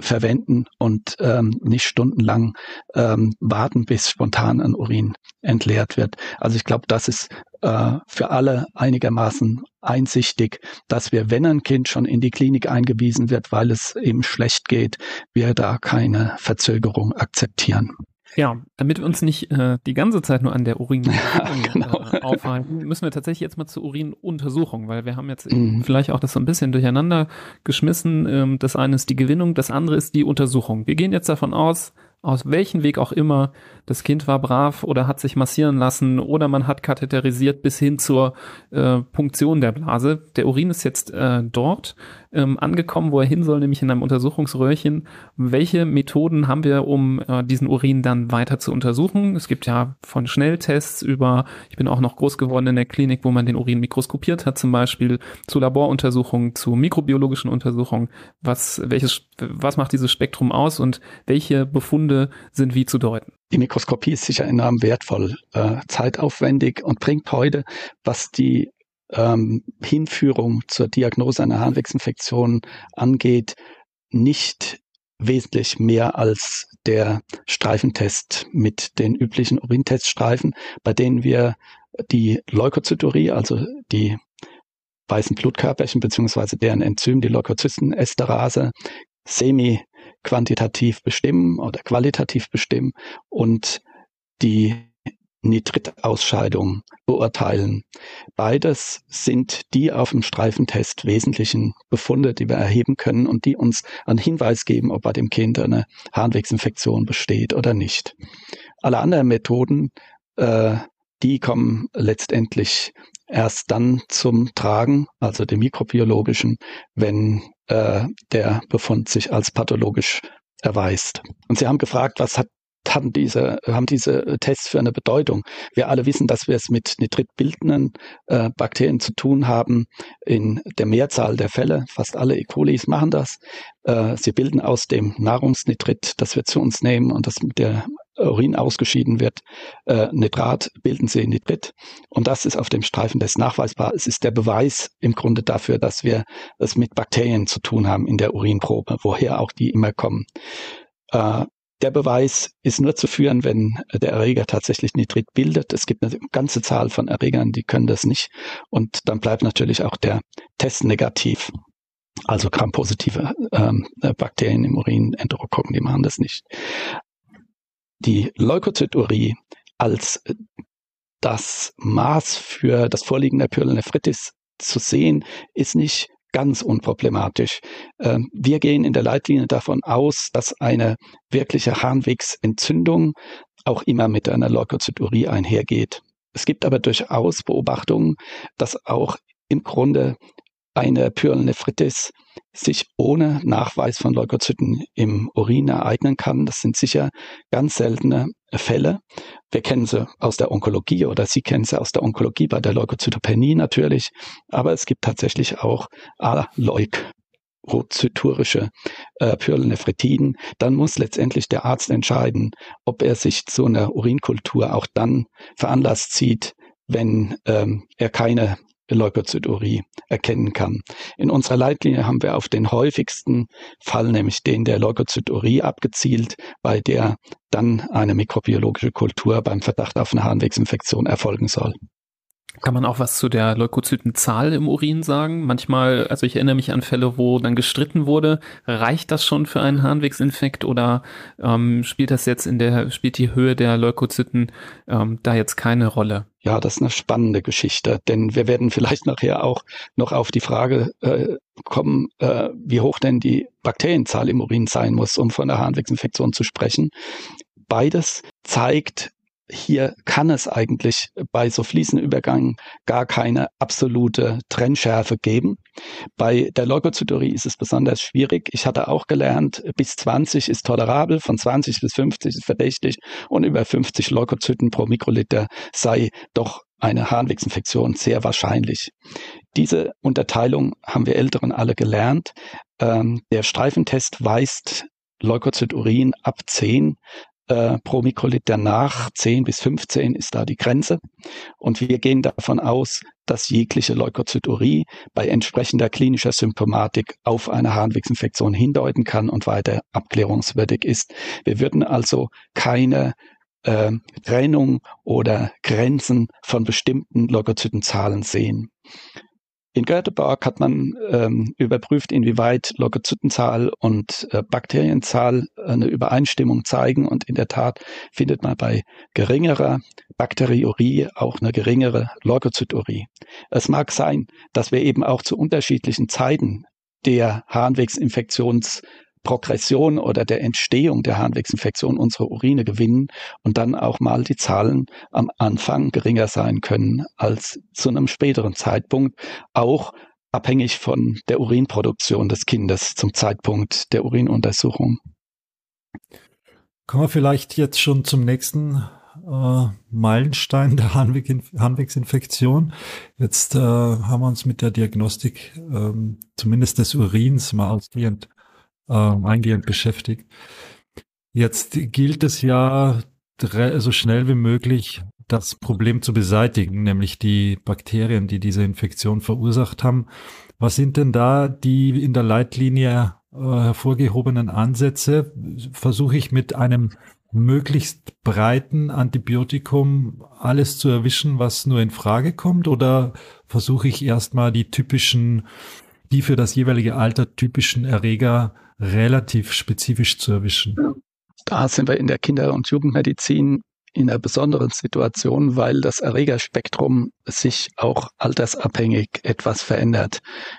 verwenden und ähm, nicht stundenlang ähm, warten, bis spontan ein Urin entleert wird. Also ich glaube, das ist äh, für alle einigermaßen einsichtig, dass wir, wenn ein Kind schon in die Klinik eingewiesen wird, weil es eben schlecht geht, wir da keine Verzögerung akzeptieren. Ja, damit wir uns nicht äh, die ganze Zeit nur an der Urin ja, [LAUGHS] genau. äh, aufhalten, müssen wir tatsächlich jetzt mal zur Urinuntersuchung, weil wir haben jetzt mhm. vielleicht auch das so ein bisschen durcheinander geschmissen. Ähm, das eine ist die Gewinnung, das andere ist die Untersuchung. Wir gehen jetzt davon aus, aus welchem Weg auch immer, das Kind war brav oder hat sich massieren lassen oder man hat katheterisiert bis hin zur äh, Punktion der Blase. Der Urin ist jetzt äh, dort ähm, angekommen, wo er hin soll, nämlich in einem Untersuchungsröhrchen. Welche Methoden haben wir, um äh, diesen Urin dann weiter zu untersuchen? Es gibt ja von Schnelltests über, ich bin auch noch groß geworden in der Klinik, wo man den Urin mikroskopiert hat, zum Beispiel zu Laboruntersuchungen, zu mikrobiologischen Untersuchungen. Was, welches, was macht dieses Spektrum aus und welche Befunde sind wie zu deuten? Die Mikroskopie ist sicher enorm wertvoll, äh, zeitaufwendig und bringt heute, was die ähm, Hinführung zur Diagnose einer Harnwegsinfektion angeht, nicht wesentlich mehr als der Streifentest mit den üblichen Urinteststreifen, bei denen wir die Leukozyturie, also die weißen Blutkörperchen beziehungsweise deren Enzym, die Leukozystenesterase, semi-quantitativ bestimmen oder qualitativ bestimmen und die Nitritausscheidung beurteilen. Beides sind die auf dem Streifentest wesentlichen Befunde, die wir erheben können und die uns einen Hinweis geben, ob bei dem Kind eine Harnwegsinfektion besteht oder nicht. Alle anderen Methoden äh, die kommen letztendlich erst dann zum Tragen, also dem mikrobiologischen, wenn äh, der Befund sich als pathologisch erweist. Und Sie haben gefragt, was hat haben diese, haben diese Tests für eine Bedeutung. Wir alle wissen, dass wir es mit nitritbildenden äh, Bakterien zu tun haben. In der Mehrzahl der Fälle, fast alle E. colis machen das. Äh, sie bilden aus dem Nahrungsnitrit, das wir zu uns nehmen und das mit der Urin ausgeschieden wird, äh, Nitrat, bilden sie Nitrit. Und das ist auf dem Streifen des nachweisbar. Es ist der Beweis im Grunde dafür, dass wir es mit Bakterien zu tun haben in der Urinprobe, woher auch die immer kommen. Äh, der Beweis ist nur zu führen, wenn der Erreger tatsächlich Nitrit bildet. Es gibt eine ganze Zahl von Erregern, die können das nicht. Und dann bleibt natürlich auch der Test negativ. Also grampositive ähm, Bakterien im Urin, Enterokokken, die machen das nicht. Die Leukozyturie als das Maß für das Vorliegen der Pyelonephritis zu sehen, ist nicht ganz unproblematisch. Ähm, wir gehen in der Leitlinie davon aus, dass eine wirkliche Harnwegsentzündung auch immer mit einer Leukozyturie einhergeht. Es gibt aber durchaus Beobachtungen, dass auch im Grunde eine Pyelonephritis sich ohne Nachweis von Leukozyten im Urin ereignen kann. Das sind sicher ganz seltene Fälle. Wir kennen sie aus der Onkologie oder Sie kennen sie aus der Onkologie bei der Leukozytopenie natürlich. Aber es gibt tatsächlich auch Aleuk rozyturische äh, Pyelonephritiden, dann muss letztendlich der Arzt entscheiden, ob er sich zu einer Urinkultur auch dann veranlasst sieht, wenn ähm, er keine Leukozyturie erkennen kann. In unserer Leitlinie haben wir auf den häufigsten Fall, nämlich den der Leukozyturie, abgezielt, bei der dann eine mikrobiologische Kultur beim Verdacht auf eine Harnwegsinfektion erfolgen soll. Kann man auch was zu der Leukozytenzahl im Urin sagen? Manchmal, also ich erinnere mich an Fälle, wo dann gestritten wurde. Reicht das schon für einen Harnwegsinfekt oder ähm, spielt das jetzt in der, spielt die Höhe der Leukozyten ähm, da jetzt keine Rolle? Ja, das ist eine spannende Geschichte, denn wir werden vielleicht nachher auch noch auf die Frage äh, kommen, äh, wie hoch denn die Bakterienzahl im Urin sein muss, um von der Harnwegsinfektion zu sprechen. Beides zeigt, hier kann es eigentlich bei so fließenden Übergängen gar keine absolute Trennschärfe geben. Bei der Leukozyturie ist es besonders schwierig. Ich hatte auch gelernt, bis 20 ist tolerabel, von 20 bis 50 ist verdächtig und über 50 Leukozyten pro Mikroliter sei doch eine Harnwegsinfektion sehr wahrscheinlich. Diese Unterteilung haben wir Älteren alle gelernt. Ähm, der Streifentest weist Leukozyturin ab 10 äh, pro Mikroliter nach 10 bis 15 ist da die Grenze. Und wir gehen davon aus, dass jegliche Leukozyturie bei entsprechender klinischer Symptomatik auf eine Harnwegsinfektion hindeuten kann und weiter abklärungswürdig ist. Wir würden also keine äh, Trennung oder Grenzen von bestimmten Leukozytenzahlen sehen. In Göteborg hat man ähm, überprüft, inwieweit Leukozytenzahl und äh, Bakterienzahl eine Übereinstimmung zeigen. Und in der Tat findet man bei geringerer Bakteriurie auch eine geringere Leukozyturie. Es mag sein, dass wir eben auch zu unterschiedlichen Zeiten der Harnwegsinfektions Progression oder der Entstehung der Harnwegsinfektion unsere Urine gewinnen und dann auch mal die Zahlen am Anfang geringer sein können als zu einem späteren Zeitpunkt, auch abhängig von der Urinproduktion des Kindes zum Zeitpunkt der Urinuntersuchung. Kommen wir vielleicht jetzt schon zum nächsten äh, Meilenstein der Harnweg Harnwegsinfektion. Jetzt äh, haben wir uns mit der Diagnostik ähm, zumindest des Urins mal ausgehend ähm, eingehend beschäftigt. Jetzt gilt es ja so schnell wie möglich das Problem zu beseitigen, nämlich die Bakterien, die diese Infektion verursacht haben. Was sind denn da die in der Leitlinie äh, hervorgehobenen Ansätze? Versuche ich mit einem möglichst breiten Antibiotikum alles zu erwischen, was nur in Frage kommt? Oder versuche ich erstmal die typischen, die für das jeweilige Alter typischen Erreger relativ spezifisch zu erwischen. Da sind wir in der Kinder- und Jugendmedizin in einer besonderen Situation, weil das Erregerspektrum sich auch altersabhängig etwas verändert.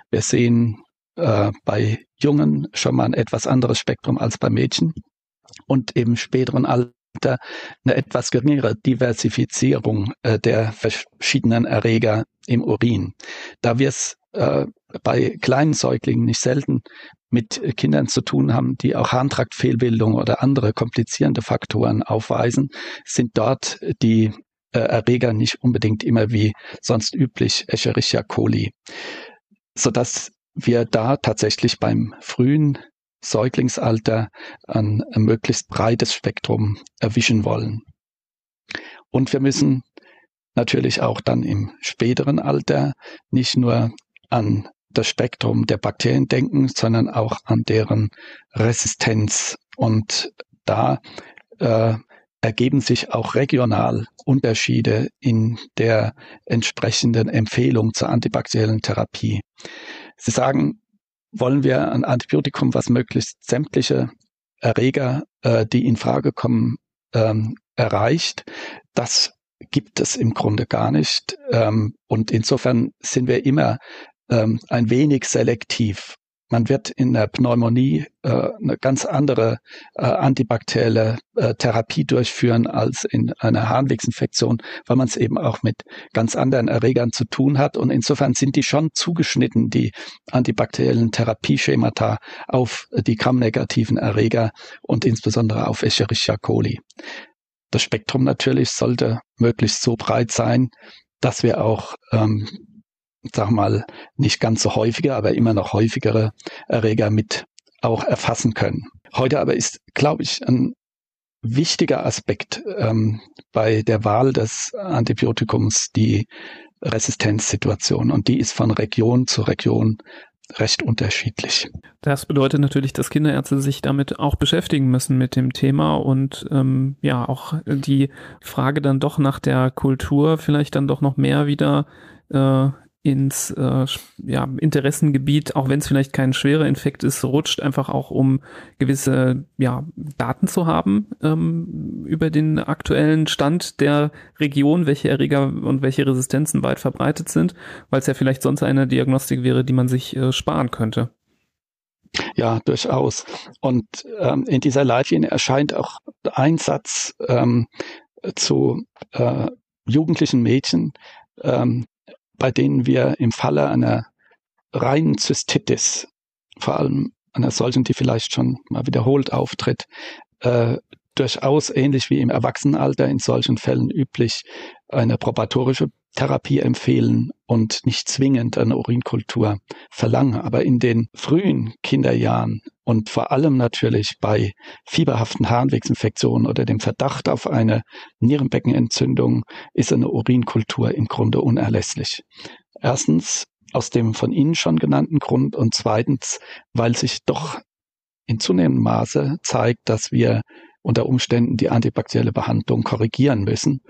Wir sehen äh, bei Jungen schon mal ein etwas anderes Spektrum als bei Mädchen und im späteren Alter eine etwas geringere Diversifizierung äh, der verschiedenen Erreger im Urin. Da wir es äh, bei kleinen Säuglingen nicht selten mit Kindern zu tun haben, die auch Harntraktfehlbildung oder andere komplizierende Faktoren aufweisen, sind dort die äh, Erreger nicht unbedingt immer wie sonst üblich Escherichia coli, sodass wir da tatsächlich beim frühen Säuglingsalter ein, ein möglichst breites Spektrum erwischen wollen. Und wir müssen natürlich auch dann im späteren Alter nicht nur an das Spektrum der Bakterien denken, sondern auch an deren Resistenz. Und da äh, ergeben sich auch regional Unterschiede in der entsprechenden Empfehlung zur antibakteriellen Therapie. Sie sagen, wollen wir ein Antibiotikum, was möglichst sämtliche Erreger, äh, die in Frage kommen, ähm, erreicht. Das gibt es im Grunde gar nicht. Ähm, und insofern sind wir immer ähm, ein wenig selektiv. Man wird in der Pneumonie äh, eine ganz andere äh, antibakterielle äh, Therapie durchführen als in einer Harnwegsinfektion, weil man es eben auch mit ganz anderen Erregern zu tun hat. Und insofern sind die schon zugeschnitten, die antibakteriellen Therapieschemata auf die gramnegativen Erreger und insbesondere auf Escherichia coli. Das Spektrum natürlich sollte möglichst so breit sein, dass wir auch ähm, sag mal, nicht ganz so häufige, aber immer noch häufigere Erreger mit auch erfassen können. Heute aber ist, glaube ich, ein wichtiger Aspekt ähm, bei der Wahl des Antibiotikums die Resistenzsituation. Und die ist von Region zu Region recht unterschiedlich. Das bedeutet natürlich, dass Kinderärzte sich damit auch beschäftigen müssen mit dem Thema und ähm, ja auch die Frage dann doch nach der Kultur vielleicht dann doch noch mehr wieder äh, ins äh, ja, Interessengebiet, auch wenn es vielleicht kein schwerer Infekt ist, rutscht, einfach auch um gewisse ja, Daten zu haben ähm, über den aktuellen Stand der Region, welche Erreger und welche Resistenzen weit verbreitet sind, weil es ja vielleicht sonst eine Diagnostik wäre, die man sich äh, sparen könnte. Ja, durchaus. Und ähm, in dieser Leitlinie erscheint auch ein Satz ähm, zu äh, jugendlichen Mädchen, ähm, bei denen wir im Falle einer reinen Zystitis, vor allem einer solchen, die vielleicht schon mal wiederholt auftritt, äh, durchaus ähnlich wie im Erwachsenenalter in solchen Fällen üblich eine probatorische Therapie empfehlen und nicht zwingend eine Urinkultur verlangen. Aber in den frühen Kinderjahren und vor allem natürlich bei fieberhaften Harnwegsinfektionen oder dem Verdacht auf eine Nierenbeckenentzündung ist eine Urinkultur im Grunde unerlässlich. Erstens aus dem von Ihnen schon genannten Grund und zweitens, weil sich doch in zunehmendem Maße zeigt, dass wir unter Umständen die antibakterielle Behandlung korrigieren müssen,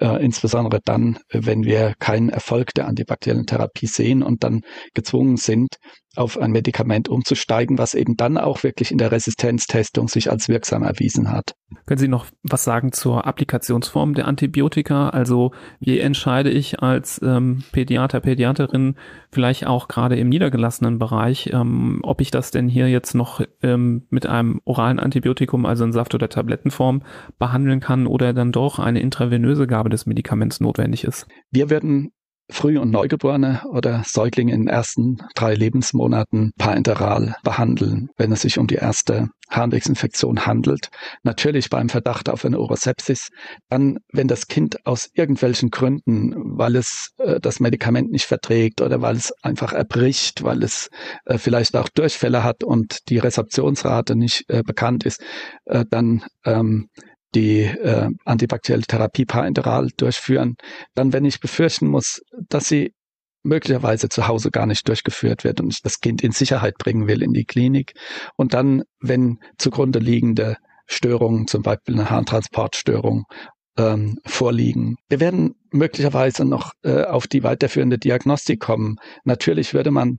äh, insbesondere dann, wenn wir keinen Erfolg der antibakteriellen Therapie sehen und dann gezwungen sind, auf ein Medikament umzusteigen, was eben dann auch wirklich in der Resistenztestung sich als wirksam erwiesen hat. Können Sie noch was sagen zur Applikationsform der Antibiotika? Also wie entscheide ich als ähm, Pädiater, Pädiaterin vielleicht auch gerade im niedergelassenen Bereich, ähm, ob ich das denn hier jetzt noch ähm, mit einem oralen Antibiotikum, also in Saft- oder Tablettenform, behandeln kann oder dann doch eine intravenöse Gabe des Medikaments notwendig ist? Wir werden Früh- und Neugeborene oder Säuglinge in den ersten drei Lebensmonaten parenteral behandeln, wenn es sich um die erste Harnwegsinfektion handelt. Natürlich beim Verdacht auf eine Urosepsis. Dann, wenn das Kind aus irgendwelchen Gründen, weil es äh, das Medikament nicht verträgt oder weil es einfach erbricht, weil es äh, vielleicht auch Durchfälle hat und die Resorptionsrate nicht äh, bekannt ist, äh, dann ähm, die äh, antibakterielle Therapie parenteral durchführen, dann, wenn ich befürchten muss, dass sie möglicherweise zu Hause gar nicht durchgeführt wird und ich das Kind in Sicherheit bringen will in die Klinik. Und dann, wenn zugrunde liegende Störungen, zum Beispiel eine Harntransportstörung, ähm, vorliegen. Wir werden möglicherweise noch äh, auf die weiterführende Diagnostik kommen. Natürlich würde man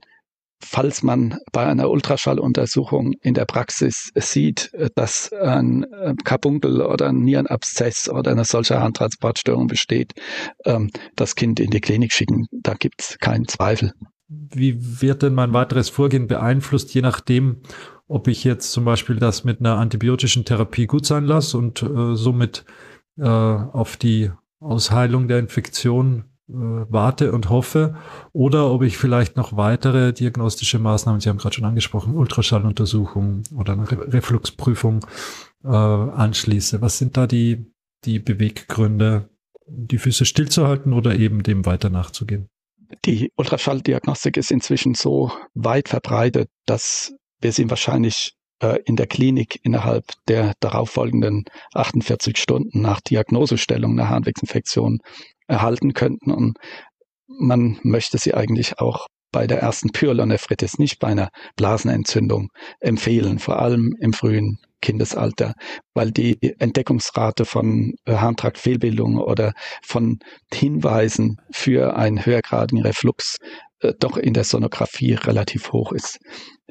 falls man bei einer Ultraschalluntersuchung in der Praxis sieht, dass ein äh, Karbunkel oder ein Nierenabszess oder eine solche Handtransportstörung besteht, ähm, das Kind in die Klinik schicken. Da gibt es keinen Zweifel. Wie wird denn mein weiteres Vorgehen beeinflusst, je nachdem, ob ich jetzt zum Beispiel das mit einer antibiotischen Therapie gut sein lasse und äh, somit äh, auf die Ausheilung der Infektion warte und hoffe, oder ob ich vielleicht noch weitere diagnostische Maßnahmen, Sie haben gerade schon angesprochen, Ultraschalluntersuchung oder eine Re Refluxprüfung äh, anschließe. Was sind da die, die Beweggründe, die Füße stillzuhalten oder eben dem weiter nachzugehen? Die Ultraschalldiagnostik ist inzwischen so weit verbreitet, dass wir sie wahrscheinlich äh, in der Klinik innerhalb der darauffolgenden 48 Stunden nach Diagnosestellung einer Harnwegsinfektion erhalten könnten. Und man möchte sie eigentlich auch bei der ersten Pyelonephritis, nicht bei einer Blasenentzündung empfehlen, vor allem im frühen Kindesalter, weil die Entdeckungsrate von äh, Harntraktfehlbildungen oder von Hinweisen für einen höhergradigen Reflux doch in der Sonographie relativ hoch ist.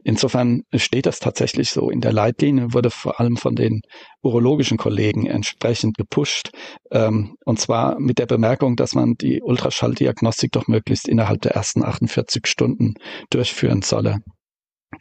Insofern steht das tatsächlich so. In der Leitlinie wurde vor allem von den urologischen Kollegen entsprechend gepusht. Ähm, und zwar mit der Bemerkung, dass man die Ultraschalldiagnostik doch möglichst innerhalb der ersten 48 Stunden durchführen solle.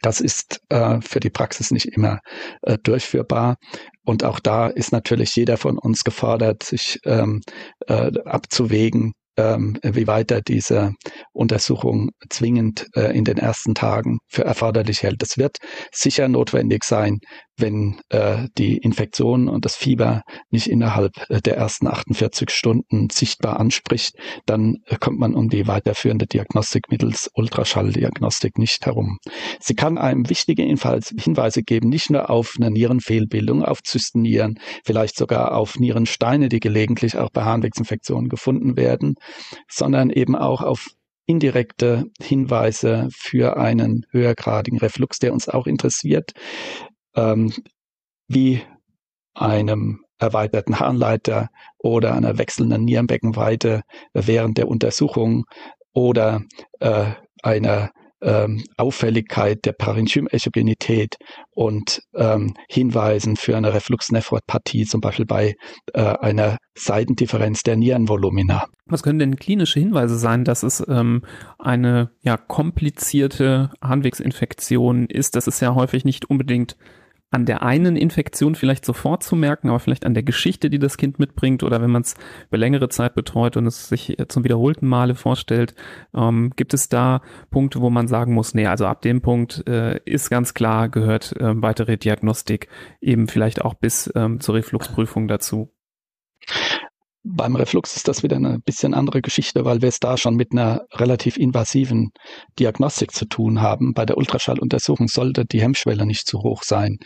Das ist äh, für die Praxis nicht immer äh, durchführbar. Und auch da ist natürlich jeder von uns gefordert, sich ähm, äh, abzuwägen, ähm, wie weit er diese Untersuchung zwingend äh, in den ersten Tagen für erforderlich hält. Es wird sicher notwendig sein, wenn äh, die Infektion und das Fieber nicht innerhalb äh, der ersten 48 Stunden sichtbar anspricht, dann äh, kommt man um die weiterführende Diagnostik mittels Ultraschalldiagnostik nicht herum. Sie kann einem wichtige Hinweise geben, nicht nur auf eine Nierenfehlbildung, auf Zystennieren, vielleicht sogar auf Nierensteine, die gelegentlich auch bei Harnwegsinfektionen gefunden werden, sondern eben auch auf indirekte Hinweise für einen höhergradigen Reflux, der uns auch interessiert ähm, wie einem erweiterten Harnleiter oder einer wechselnden Nierenbeckenweite während der Untersuchung oder äh, einer ähm, Auffälligkeit der Parenchymechogenität und ähm, Hinweisen für eine Refluxnephropathie, zum Beispiel bei äh, einer Seitendifferenz der Nierenvolumina. Was können denn klinische Hinweise sein, dass es ähm, eine ja komplizierte Harnwegsinfektion ist? Das ist ja häufig nicht unbedingt an der einen Infektion vielleicht sofort zu merken, aber vielleicht an der Geschichte, die das Kind mitbringt oder wenn man es über längere Zeit betreut und es sich zum wiederholten Male vorstellt, ähm, gibt es da Punkte, wo man sagen muss, nee, also ab dem Punkt äh, ist ganz klar, gehört äh, weitere Diagnostik eben vielleicht auch bis ähm, zur Refluxprüfung dazu. Beim Reflux ist das wieder eine bisschen andere Geschichte, weil wir es da schon mit einer relativ invasiven Diagnostik zu tun haben. Bei der Ultraschalluntersuchung sollte die Hemmschwelle nicht zu hoch sein.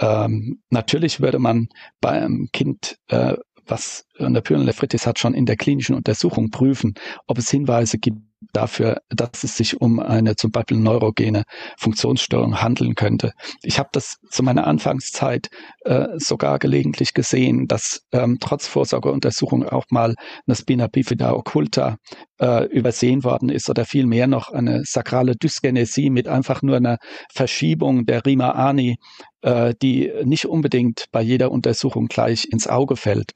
Ähm, natürlich würde man bei einem Kind äh, was eine Pyelonephritis hat, schon in der klinischen Untersuchung prüfen, ob es Hinweise gibt dafür, dass es sich um eine zum Beispiel neurogene Funktionsstörung handeln könnte. Ich habe das zu meiner Anfangszeit äh, sogar gelegentlich gesehen, dass ähm, trotz Vorsorgeuntersuchung auch mal eine Spina bifida occulta äh, übersehen worden ist oder vielmehr noch eine sakrale Dyskinesie mit einfach nur einer Verschiebung der Rima ani, äh, die nicht unbedingt bei jeder Untersuchung gleich ins Auge fällt.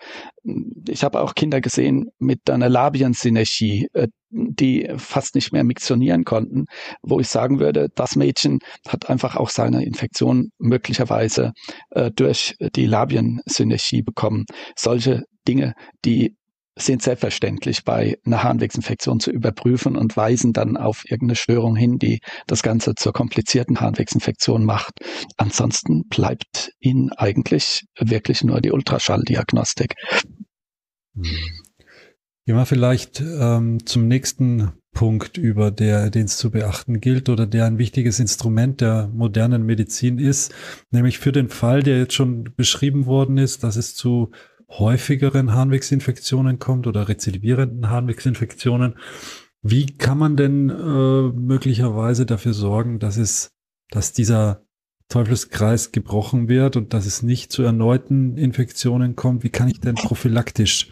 Ich habe auch Kinder gesehen mit einer Labiensynergie, äh, die fast nicht mehr miktionieren konnten, wo ich sagen würde, das Mädchen hat einfach auch seine Infektion möglicherweise äh, durch die Labiensynergie bekommen. Solche Dinge, die sind selbstverständlich bei einer Harnwegsinfektion zu überprüfen und weisen dann auf irgendeine Störung hin, die das Ganze zur komplizierten Harnwegsinfektion macht. Ansonsten bleibt Ihnen eigentlich wirklich nur die Ultraschalldiagnostik. Hm. Gehen wir vielleicht ähm, zum nächsten Punkt über, der, den es zu beachten gilt oder der ein wichtiges Instrument der modernen Medizin ist, nämlich für den Fall, der jetzt schon beschrieben worden ist, dass es zu häufigeren Harnwegsinfektionen kommt oder rezidivierenden Harnwegsinfektionen. Wie kann man denn äh, möglicherweise dafür sorgen, dass es, dass dieser Teufelskreis gebrochen wird und dass es nicht zu erneuten Infektionen kommt? Wie kann ich denn prophylaktisch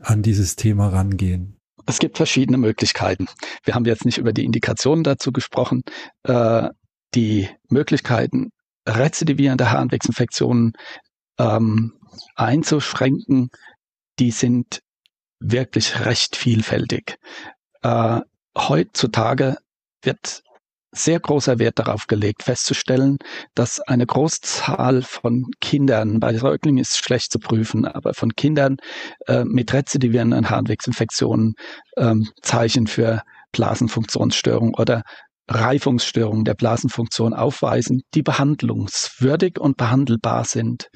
an dieses Thema rangehen? Es gibt verschiedene Möglichkeiten. Wir haben jetzt nicht über die Indikationen dazu gesprochen. Äh, die Möglichkeiten, rezidivierende Harnwegsinfektionen ähm, einzuschränken, die sind wirklich recht vielfältig. Äh, heutzutage wird sehr großer Wert darauf gelegt, festzustellen, dass eine Großzahl von Kindern, bei Säuglingen ist schlecht zu prüfen, aber von Kindern äh, mit rezidivierenden Harnwegsinfektionen ähm, Zeichen für Blasenfunktionsstörung oder Reifungsstörungen der Blasenfunktion aufweisen, die behandlungswürdig und behandelbar sind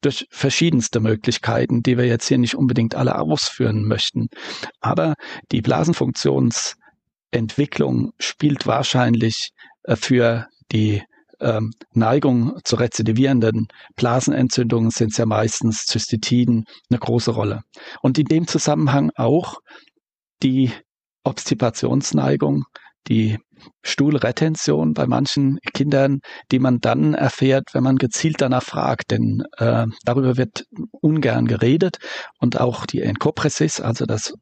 durch verschiedenste Möglichkeiten, die wir jetzt hier nicht unbedingt alle ausführen möchten. Aber die Blasenfunktionsentwicklung spielt wahrscheinlich äh, für die ähm, Neigung zu rezidivierenden Blasenentzündungen sind ja meistens Zystitiden eine große Rolle. Und in dem Zusammenhang auch die Obstipationsneigung, die Stuhlretention bei manchen Kindern, die man dann erfährt, wenn man gezielt danach fragt. Denn äh, darüber wird ungern geredet und auch die Enkopresis, also das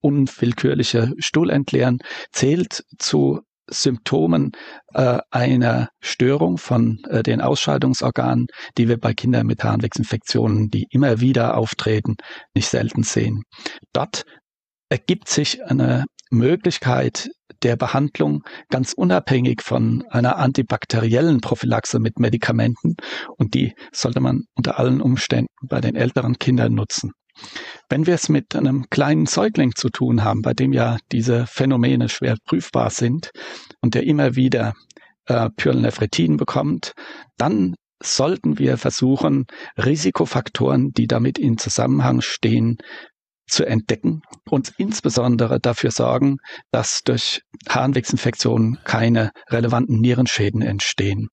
unwillkürliche Stuhlentleeren, zählt zu Symptomen äh, einer Störung von äh, den Ausscheidungsorganen, die wir bei Kindern mit Harnwegsinfektionen, die immer wieder auftreten, nicht selten sehen. Dort ergibt sich eine Möglichkeit der Behandlung ganz unabhängig von einer antibakteriellen Prophylaxe mit Medikamenten und die sollte man unter allen Umständen bei den älteren Kindern nutzen. Wenn wir es mit einem kleinen Säugling zu tun haben, bei dem ja diese Phänomene schwer prüfbar sind und der immer wieder äh, Pyrelnephritin bekommt, dann sollten wir versuchen, Risikofaktoren, die damit in Zusammenhang stehen, zu entdecken und insbesondere dafür sorgen, dass durch Harnwegsinfektionen keine relevanten Nierenschäden entstehen.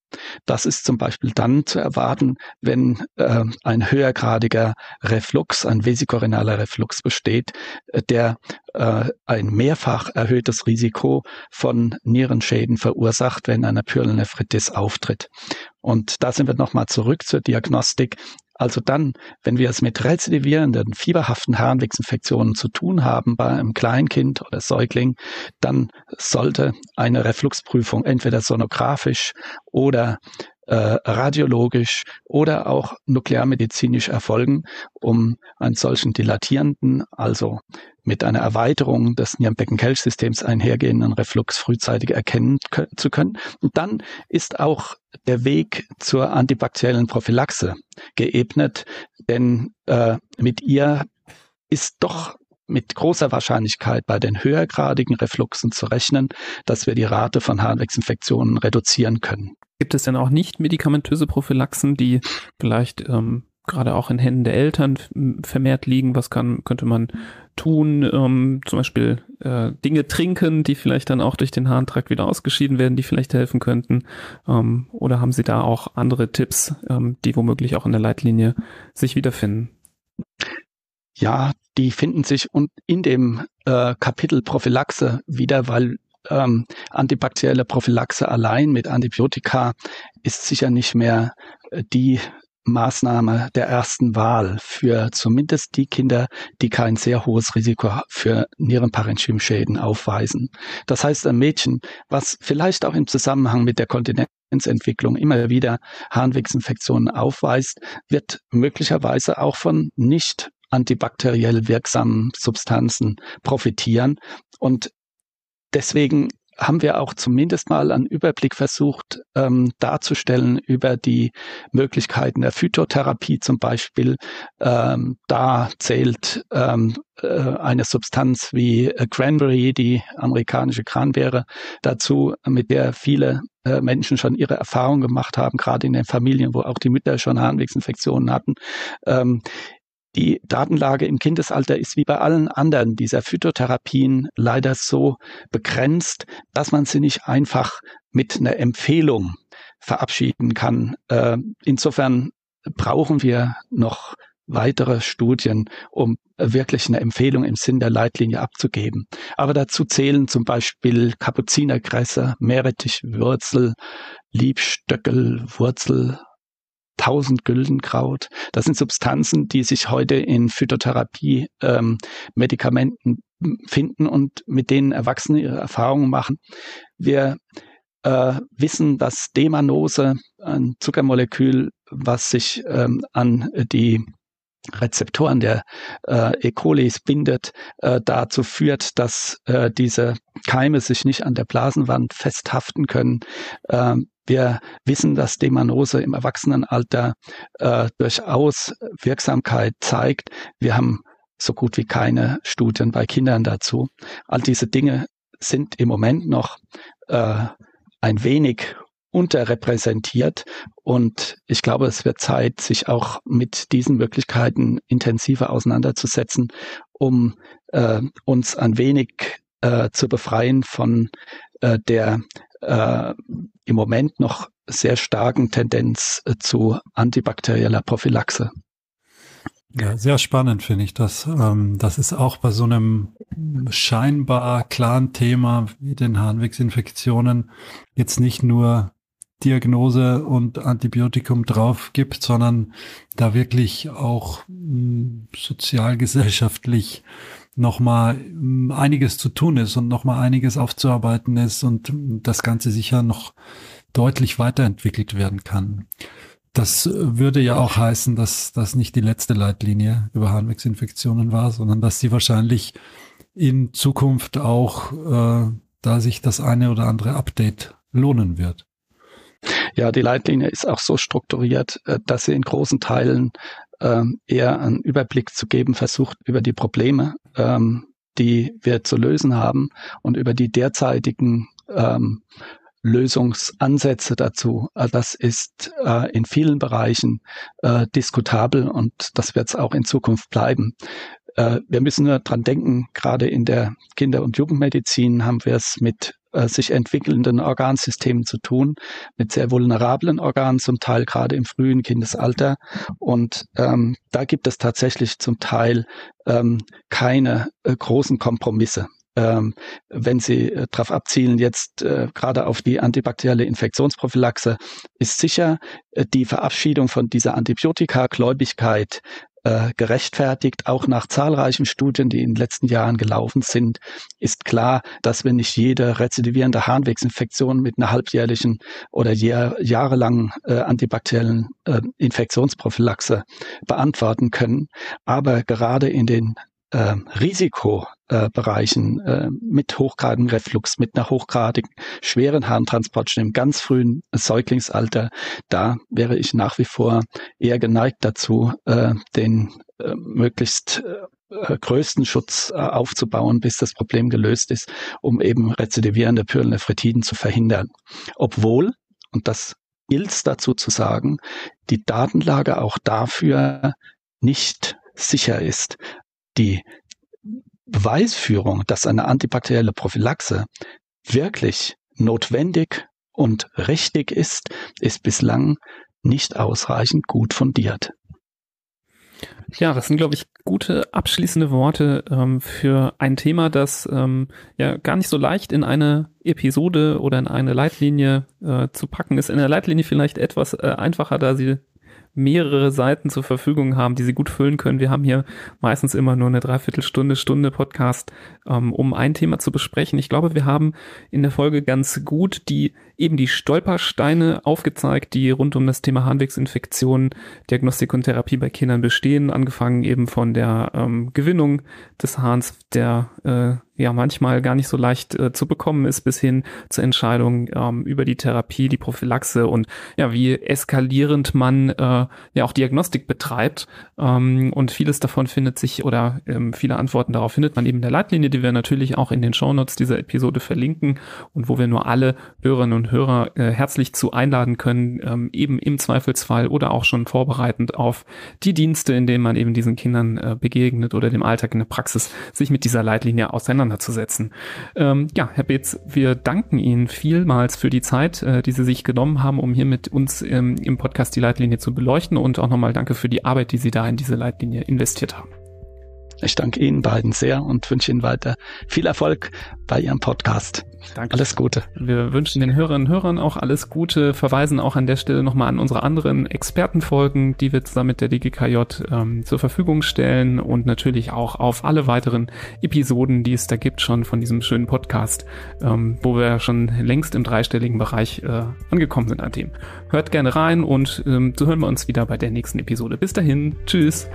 Das ist zum Beispiel dann zu erwarten, wenn äh, ein höhergradiger Reflux, ein vesikorenaler Reflux besteht, der äh, ein mehrfach erhöhtes Risiko von Nierenschäden verursacht, wenn eine Pyelonephritis auftritt. Und da sind wir nochmal zurück zur Diagnostik. Also dann, wenn wir es mit rezidivierenden, fieberhaften Harnwegsinfektionen zu tun haben bei einem Kleinkind oder Säugling, dann sollte eine Refluxprüfung entweder sonografisch oder äh, radiologisch oder auch nuklearmedizinisch erfolgen, um einen solchen dilatierenden, also mit einer Erweiterung des Nierenbecken-Kelch-Systems einhergehenden Reflux frühzeitig erkennen zu können. Und dann ist auch der Weg zur antibakteriellen Prophylaxe geebnet, denn äh, mit ihr ist doch mit großer Wahrscheinlichkeit bei den höhergradigen Refluxen zu rechnen, dass wir die Rate von Harnwegsinfektionen reduzieren können. Gibt es denn auch nicht medikamentöse Prophylaxen, die vielleicht ähm, gerade auch in Händen der Eltern vermehrt liegen? Was kann, könnte man tun? Ähm, zum Beispiel äh, Dinge trinken, die vielleicht dann auch durch den Harntrakt wieder ausgeschieden werden, die vielleicht helfen könnten? Ähm, oder haben Sie da auch andere Tipps, ähm, die womöglich auch in der Leitlinie sich wiederfinden? Ja, die finden sich in dem äh, Kapitel Prophylaxe wieder, weil ähm, antibakterielle Prophylaxe allein mit Antibiotika ist sicher nicht mehr äh, die Maßnahme der ersten Wahl für zumindest die Kinder, die kein sehr hohes Risiko für Nierenparenchymschäden aufweisen. Das heißt, ein Mädchen, was vielleicht auch im Zusammenhang mit der Kontinenzentwicklung immer wieder Harnwegsinfektionen aufweist, wird möglicherweise auch von nicht antibakteriell wirksamen Substanzen profitieren. Und Deswegen haben wir auch zumindest mal einen Überblick versucht ähm, darzustellen über die Möglichkeiten der Phytotherapie zum Beispiel. Ähm, da zählt ähm, äh, eine Substanz wie äh, Cranberry, die amerikanische Cranbeere, dazu, mit der viele äh, Menschen schon ihre Erfahrungen gemacht haben, gerade in den Familien, wo auch die Mütter schon Harnwegsinfektionen hatten. Ähm, die Datenlage im Kindesalter ist wie bei allen anderen dieser Phytotherapien leider so begrenzt, dass man sie nicht einfach mit einer Empfehlung verabschieden kann. Äh, insofern brauchen wir noch weitere Studien, um wirklich eine Empfehlung im Sinn der Leitlinie abzugeben. Aber dazu zählen zum Beispiel Kapuzinerkresse, Meerrettichwurzel, Liebstöckel, Wurzel, 1000 Güldenkraut. Das sind Substanzen, die sich heute in Phytotherapie ähm, Medikamenten finden und mit denen Erwachsene ihre Erfahrungen machen. Wir äh, wissen, dass Demanose, ein Zuckermolekül, was sich ähm, an die Rezeptoren der äh, E. coli bindet, äh, dazu führt, dass äh, diese Keime sich nicht an der Blasenwand festhaften können. Ähm, wir wissen, dass Demanose im Erwachsenenalter äh, durchaus Wirksamkeit zeigt. Wir haben so gut wie keine Studien bei Kindern dazu. All diese Dinge sind im Moment noch äh, ein wenig unterrepräsentiert. Und ich glaube, es wird Zeit, sich auch mit diesen Möglichkeiten intensiver auseinanderzusetzen, um äh, uns ein wenig äh, zu befreien von äh, der äh, im Moment noch sehr starken Tendenz äh, zu antibakterieller Prophylaxe. Ja, sehr spannend finde ich das. Ähm, das ist auch bei so einem scheinbar klaren Thema wie den Harnwegsinfektionen jetzt nicht nur Diagnose und Antibiotikum drauf gibt, sondern da wirklich auch hm, sozialgesellschaftlich nochmal hm, einiges zu tun ist und nochmal einiges aufzuarbeiten ist und das Ganze sicher noch deutlich weiterentwickelt werden kann. Das würde ja auch heißen, dass das nicht die letzte Leitlinie über Harnwegsinfektionen war, sondern dass sie wahrscheinlich in Zukunft auch, äh, da sich das eine oder andere Update lohnen wird. Ja, die Leitlinie ist auch so strukturiert, äh, dass sie in großen Teilen ähm, eher einen Überblick zu geben versucht über die Probleme, ähm, die wir zu lösen haben und über die derzeitigen ähm, Lösungsansätze dazu. Äh, das ist äh, in vielen Bereichen diskutabel und das wird es auch in Zukunft bleiben. Wir müssen nur dran denken, gerade in der Kinder- und Jugendmedizin haben wir es mit äh, sich entwickelnden Organsystemen zu tun, mit sehr vulnerablen Organen, zum Teil gerade im frühen Kindesalter. Und ähm, da gibt es tatsächlich zum Teil ähm, keine äh, großen Kompromisse. Ähm, wenn Sie äh, darauf abzielen, jetzt äh, gerade auf die antibakterielle Infektionsprophylaxe, ist sicher äh, die Verabschiedung von dieser Antibiotika-Gläubigkeit äh, gerechtfertigt. Auch nach zahlreichen Studien, die in den letzten Jahren gelaufen sind, ist klar, dass wir nicht jede rezidivierende Harnwegsinfektion mit einer halbjährlichen oder jahr, jahrelangen äh, antibakteriellen äh, Infektionsprophylaxe beantworten können. Aber gerade in den äh, Risikobereichen äh, mit hochgradigem Reflux, mit einer hochgradigen schweren Harntransport schon im ganz frühen Säuglingsalter, da wäre ich nach wie vor eher geneigt dazu, äh, den äh, möglichst äh, größten Schutz äh, aufzubauen, bis das Problem gelöst ist, um eben rezidivierende Pyrelnephritiden zu verhindern. Obwohl, und das gilt dazu zu sagen, die Datenlage auch dafür nicht sicher ist die Beweisführung, dass eine antibakterielle Prophylaxe wirklich notwendig und richtig ist, ist bislang nicht ausreichend gut fundiert. Ja, das sind, glaube ich, gute abschließende Worte ähm, für ein Thema, das ähm, ja gar nicht so leicht in eine Episode oder in eine Leitlinie äh, zu packen ist. In der Leitlinie vielleicht etwas äh, einfacher, da sie mehrere Seiten zur Verfügung haben, die sie gut füllen können. Wir haben hier meistens immer nur eine Dreiviertelstunde, Stunde Podcast, ähm, um ein Thema zu besprechen. Ich glaube, wir haben in der Folge ganz gut die eben die Stolpersteine aufgezeigt, die rund um das Thema Harnwegsinfektion, Diagnostik und Therapie bei Kindern bestehen, angefangen eben von der ähm, Gewinnung des Harns, der äh, ja manchmal gar nicht so leicht äh, zu bekommen ist, bis hin zur Entscheidung ähm, über die Therapie, die Prophylaxe und ja, wie eskalierend man äh, ja auch Diagnostik betreibt. Ähm, und vieles davon findet sich oder ähm, viele Antworten darauf findet man eben in der Leitlinie, die wir natürlich auch in den Shownotes dieser Episode verlinken und wo wir nur alle Hörerinnen und Hörer äh, herzlich zu einladen können, ähm, eben im Zweifelsfall oder auch schon vorbereitend auf die Dienste, in denen man eben diesen Kindern äh, begegnet oder dem Alltag in der Praxis, sich mit dieser Leitlinie auseinanderzusetzen. Ähm, ja, Herr Beetz, wir danken Ihnen vielmals für die Zeit, äh, die Sie sich genommen haben, um hier mit uns ähm, im Podcast die Leitlinie zu beleuchten und auch nochmal danke für die Arbeit, die Sie da in diese Leitlinie investiert haben. Ich danke Ihnen beiden sehr und wünsche Ihnen weiter viel Erfolg bei Ihrem Podcast. Danke. Alles Gute. Wir wünschen den Hörerinnen und Hörern auch alles Gute, verweisen auch an der Stelle nochmal an unsere anderen Expertenfolgen, die wir zusammen mit der DGKJ ähm, zur Verfügung stellen und natürlich auch auf alle weiteren Episoden, die es da gibt, schon von diesem schönen Podcast, ähm, wo wir schon längst im dreistelligen Bereich äh, angekommen sind an dem. Hört gerne rein und ähm, so hören wir uns wieder bei der nächsten Episode. Bis dahin, tschüss.